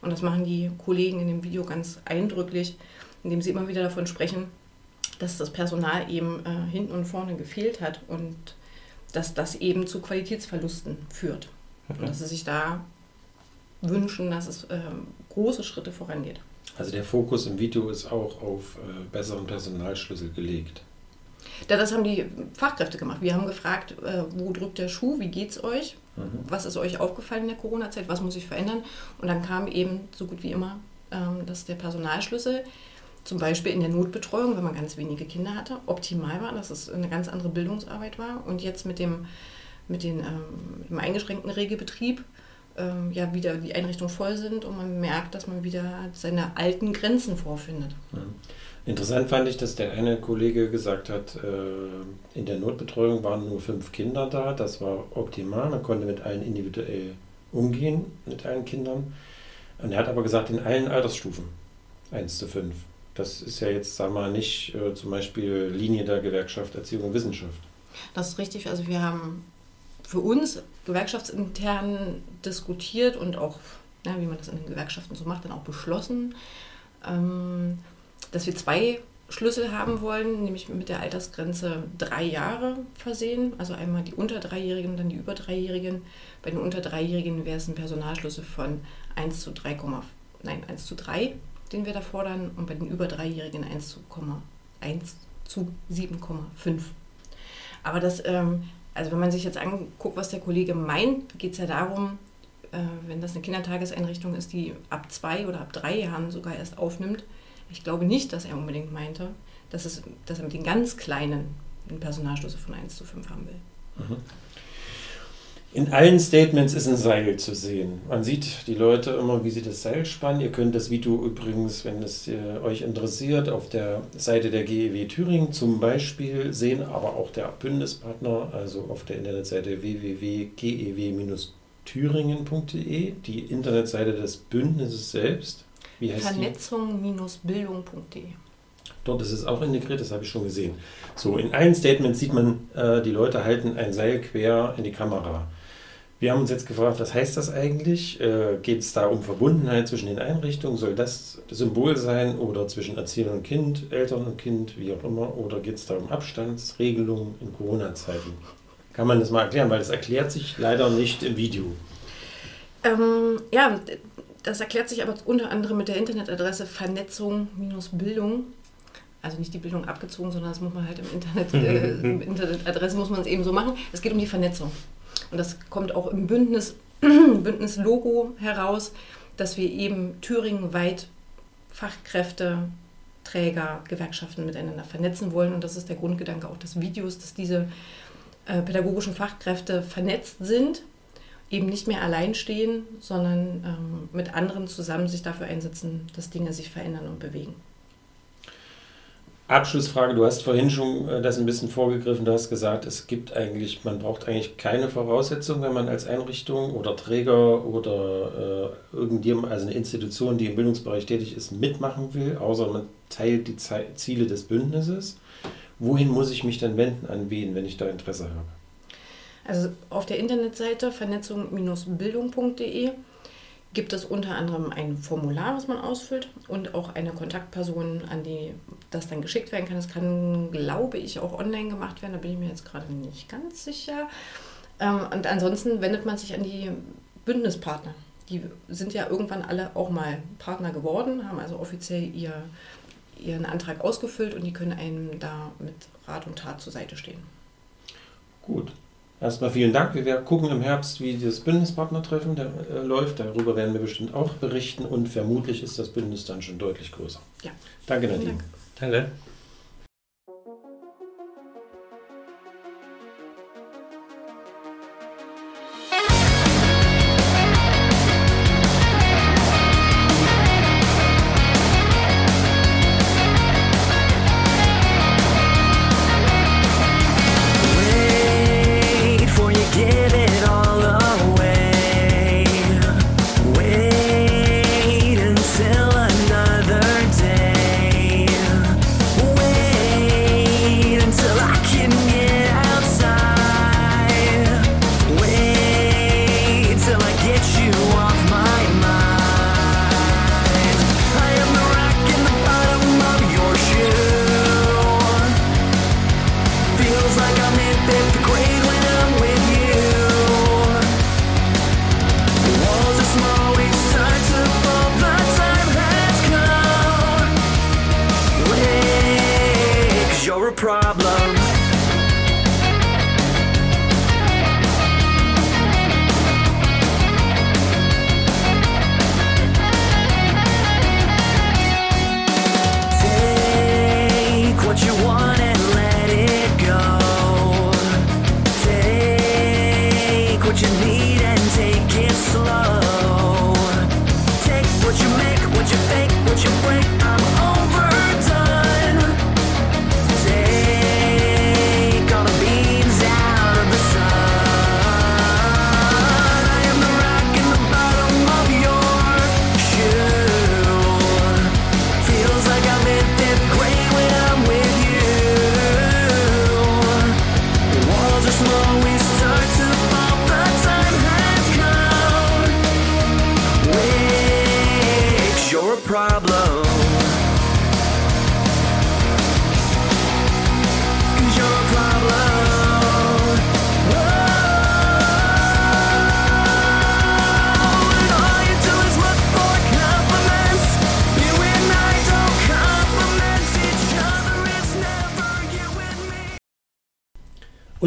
Und das machen die Kollegen in dem Video ganz eindrücklich, indem sie immer wieder davon sprechen, dass das Personal eben äh, hinten und vorne gefehlt hat und dass das eben zu Qualitätsverlusten führt. Mhm. Und dass sie sich da wünschen, dass es äh, große Schritte vorangeht. Also der Fokus im Video ist auch auf äh, besseren Personalschlüssel gelegt. Ja, das haben die Fachkräfte gemacht. Wir haben gefragt, äh, wo drückt der Schuh, wie geht es euch, mhm. was ist euch aufgefallen in der Corona-Zeit, was muss sich verändern. Und dann kam eben so gut wie immer, ähm, dass der Personalschlüssel zum Beispiel in der Notbetreuung, wenn man ganz wenige Kinder hatte, optimal war, dass es eine ganz andere Bildungsarbeit war. Und jetzt mit dem, mit den, ähm, mit dem eingeschränkten Regelbetrieb ähm, ja wieder die Einrichtungen voll sind und man merkt, dass man wieder seine alten Grenzen vorfindet. Interessant fand ich, dass der eine Kollege gesagt hat, äh, in der Notbetreuung waren nur fünf Kinder da. Das war optimal. Man konnte mit allen individuell umgehen, mit allen Kindern. Und er hat aber gesagt, in allen Altersstufen, 1 zu 5. Das ist ja jetzt, sagen wir mal, nicht äh, zum Beispiel Linie der Gewerkschaft Erziehung und Wissenschaft. Das ist richtig. Also wir haben für uns gewerkschaftsintern diskutiert und auch, ja, wie man das in den Gewerkschaften so macht, dann auch beschlossen, ähm, dass wir zwei Schlüssel haben wollen, nämlich mit der Altersgrenze drei Jahre versehen. Also einmal die unter Dreijährigen, dann die über Dreijährigen. Bei den unter Dreijährigen wäre es ein Personalschlüssel von 1 zu 3, nein, 1 zu 3, den wir da fordern. Und bei den über Dreijährigen 1 zu, 1 zu 7,5. Aber das, ähm, also wenn man sich jetzt anguckt, was der Kollege meint, geht es ja darum, äh, wenn das eine Kindertageseinrichtung ist, die ab zwei oder ab drei Jahren sogar erst aufnimmt, ich glaube nicht, dass er unbedingt meinte, dass, es, dass er mit den ganz Kleinen einen Personalschlüssel von 1 zu 5 haben will. Mhm. In allen Statements ist ein Seil zu sehen. Man sieht die Leute immer, wie sie das Seil spannen. Ihr könnt das Video übrigens, wenn es äh, euch interessiert, auf der Seite der GEW Thüringen zum Beispiel sehen, aber auch der Bündnispartner, also auf der Internetseite www.gew-thüringen.de, die Internetseite des Bündnisses selbst. Vernetzung-bildung.de. Dort ist es auch integriert, das habe ich schon gesehen. So, in allen Statements sieht man, äh, die Leute halten ein Seil quer in die Kamera. Wir haben uns jetzt gefragt, was heißt das eigentlich? Äh, Geht es da um Verbundenheit zwischen den Einrichtungen? Soll das Symbol sein oder zwischen Erzieher und Kind, Eltern und Kind, wie auch immer? Oder geht es da um Abstandsregelungen in Corona-Zeiten? Kann man das mal erklären, weil das erklärt sich leider nicht im Video. Ähm, ja, das erklärt sich aber unter anderem mit der Internetadresse Vernetzung-Bildung. Also nicht die Bildung abgezogen, sondern das muss man halt im Internet, äh, <laughs> im Internetadresse muss man es eben so machen. Es geht um die Vernetzung. Und das kommt auch im Bündnis, <clears throat> Bündnis-Logo heraus, dass wir eben thüringenweit Fachkräfte, Träger, Gewerkschaften miteinander vernetzen wollen. Und das ist der Grundgedanke auch des Videos, dass diese äh, pädagogischen Fachkräfte vernetzt sind eben nicht mehr allein stehen, sondern ähm, mit anderen zusammen sich dafür einsetzen, dass Dinge sich verändern und bewegen. Abschlussfrage, du hast vorhin schon äh, das ein bisschen vorgegriffen, du hast gesagt, es gibt eigentlich, man braucht eigentlich keine Voraussetzungen, wenn man als Einrichtung oder Träger oder äh, irgendjemand, also eine Institution, die im Bildungsbereich tätig ist, mitmachen will, außer man teilt die Ziele des Bündnisses. Wohin muss ich mich dann wenden, an wen, wenn ich da Interesse habe? Also auf der Internetseite vernetzung-bildung.de gibt es unter anderem ein Formular, was man ausfüllt und auch eine Kontaktperson, an die das dann geschickt werden kann. Das kann, glaube ich, auch online gemacht werden, da bin ich mir jetzt gerade nicht ganz sicher. Ähm, und ansonsten wendet man sich an die Bündnispartner. Die sind ja irgendwann alle auch mal Partner geworden, haben also offiziell ihr, ihren Antrag ausgefüllt und die können einem da mit Rat und Tat zur Seite stehen. Gut, Erstmal vielen Dank. Wir gucken im Herbst, wie das Bündnispartnertreffen der, äh, läuft. Darüber werden wir bestimmt auch berichten und vermutlich ist das Bündnis dann schon deutlich größer. Ja. Danke, Nadine. Dank. Danke.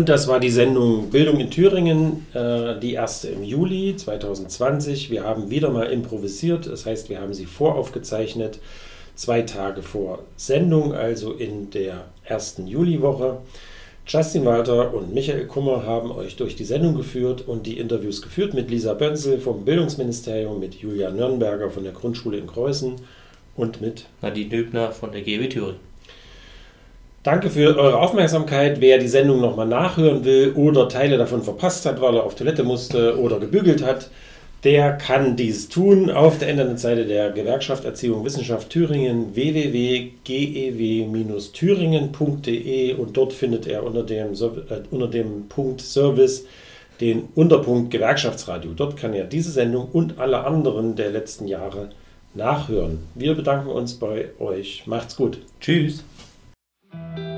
Und das war die Sendung Bildung in Thüringen, äh, die erste im Juli 2020. Wir haben wieder mal improvisiert, das heißt, wir haben sie voraufgezeichnet, zwei Tage vor Sendung, also in der ersten Juliwoche. Justin Walter und Michael Kummer haben euch durch die Sendung geführt und die Interviews geführt mit Lisa Bönzel vom Bildungsministerium, mit Julia Nürnberger von der Grundschule in Kreuzen und mit Nadine Döbner von der GW Thüringen. Danke für eure Aufmerksamkeit. Wer die Sendung nochmal nachhören will oder Teile davon verpasst hat, weil er auf Toilette musste oder gebügelt hat, der kann dies tun auf der Internetseite der Gewerkschaft Erziehung Wissenschaft Thüringen www.gew-thüringen.de und dort findet er unter dem, äh, unter dem Punkt Service den Unterpunkt Gewerkschaftsradio. Dort kann er diese Sendung und alle anderen der letzten Jahre nachhören. Wir bedanken uns bei euch. Macht's gut. Tschüss. thank you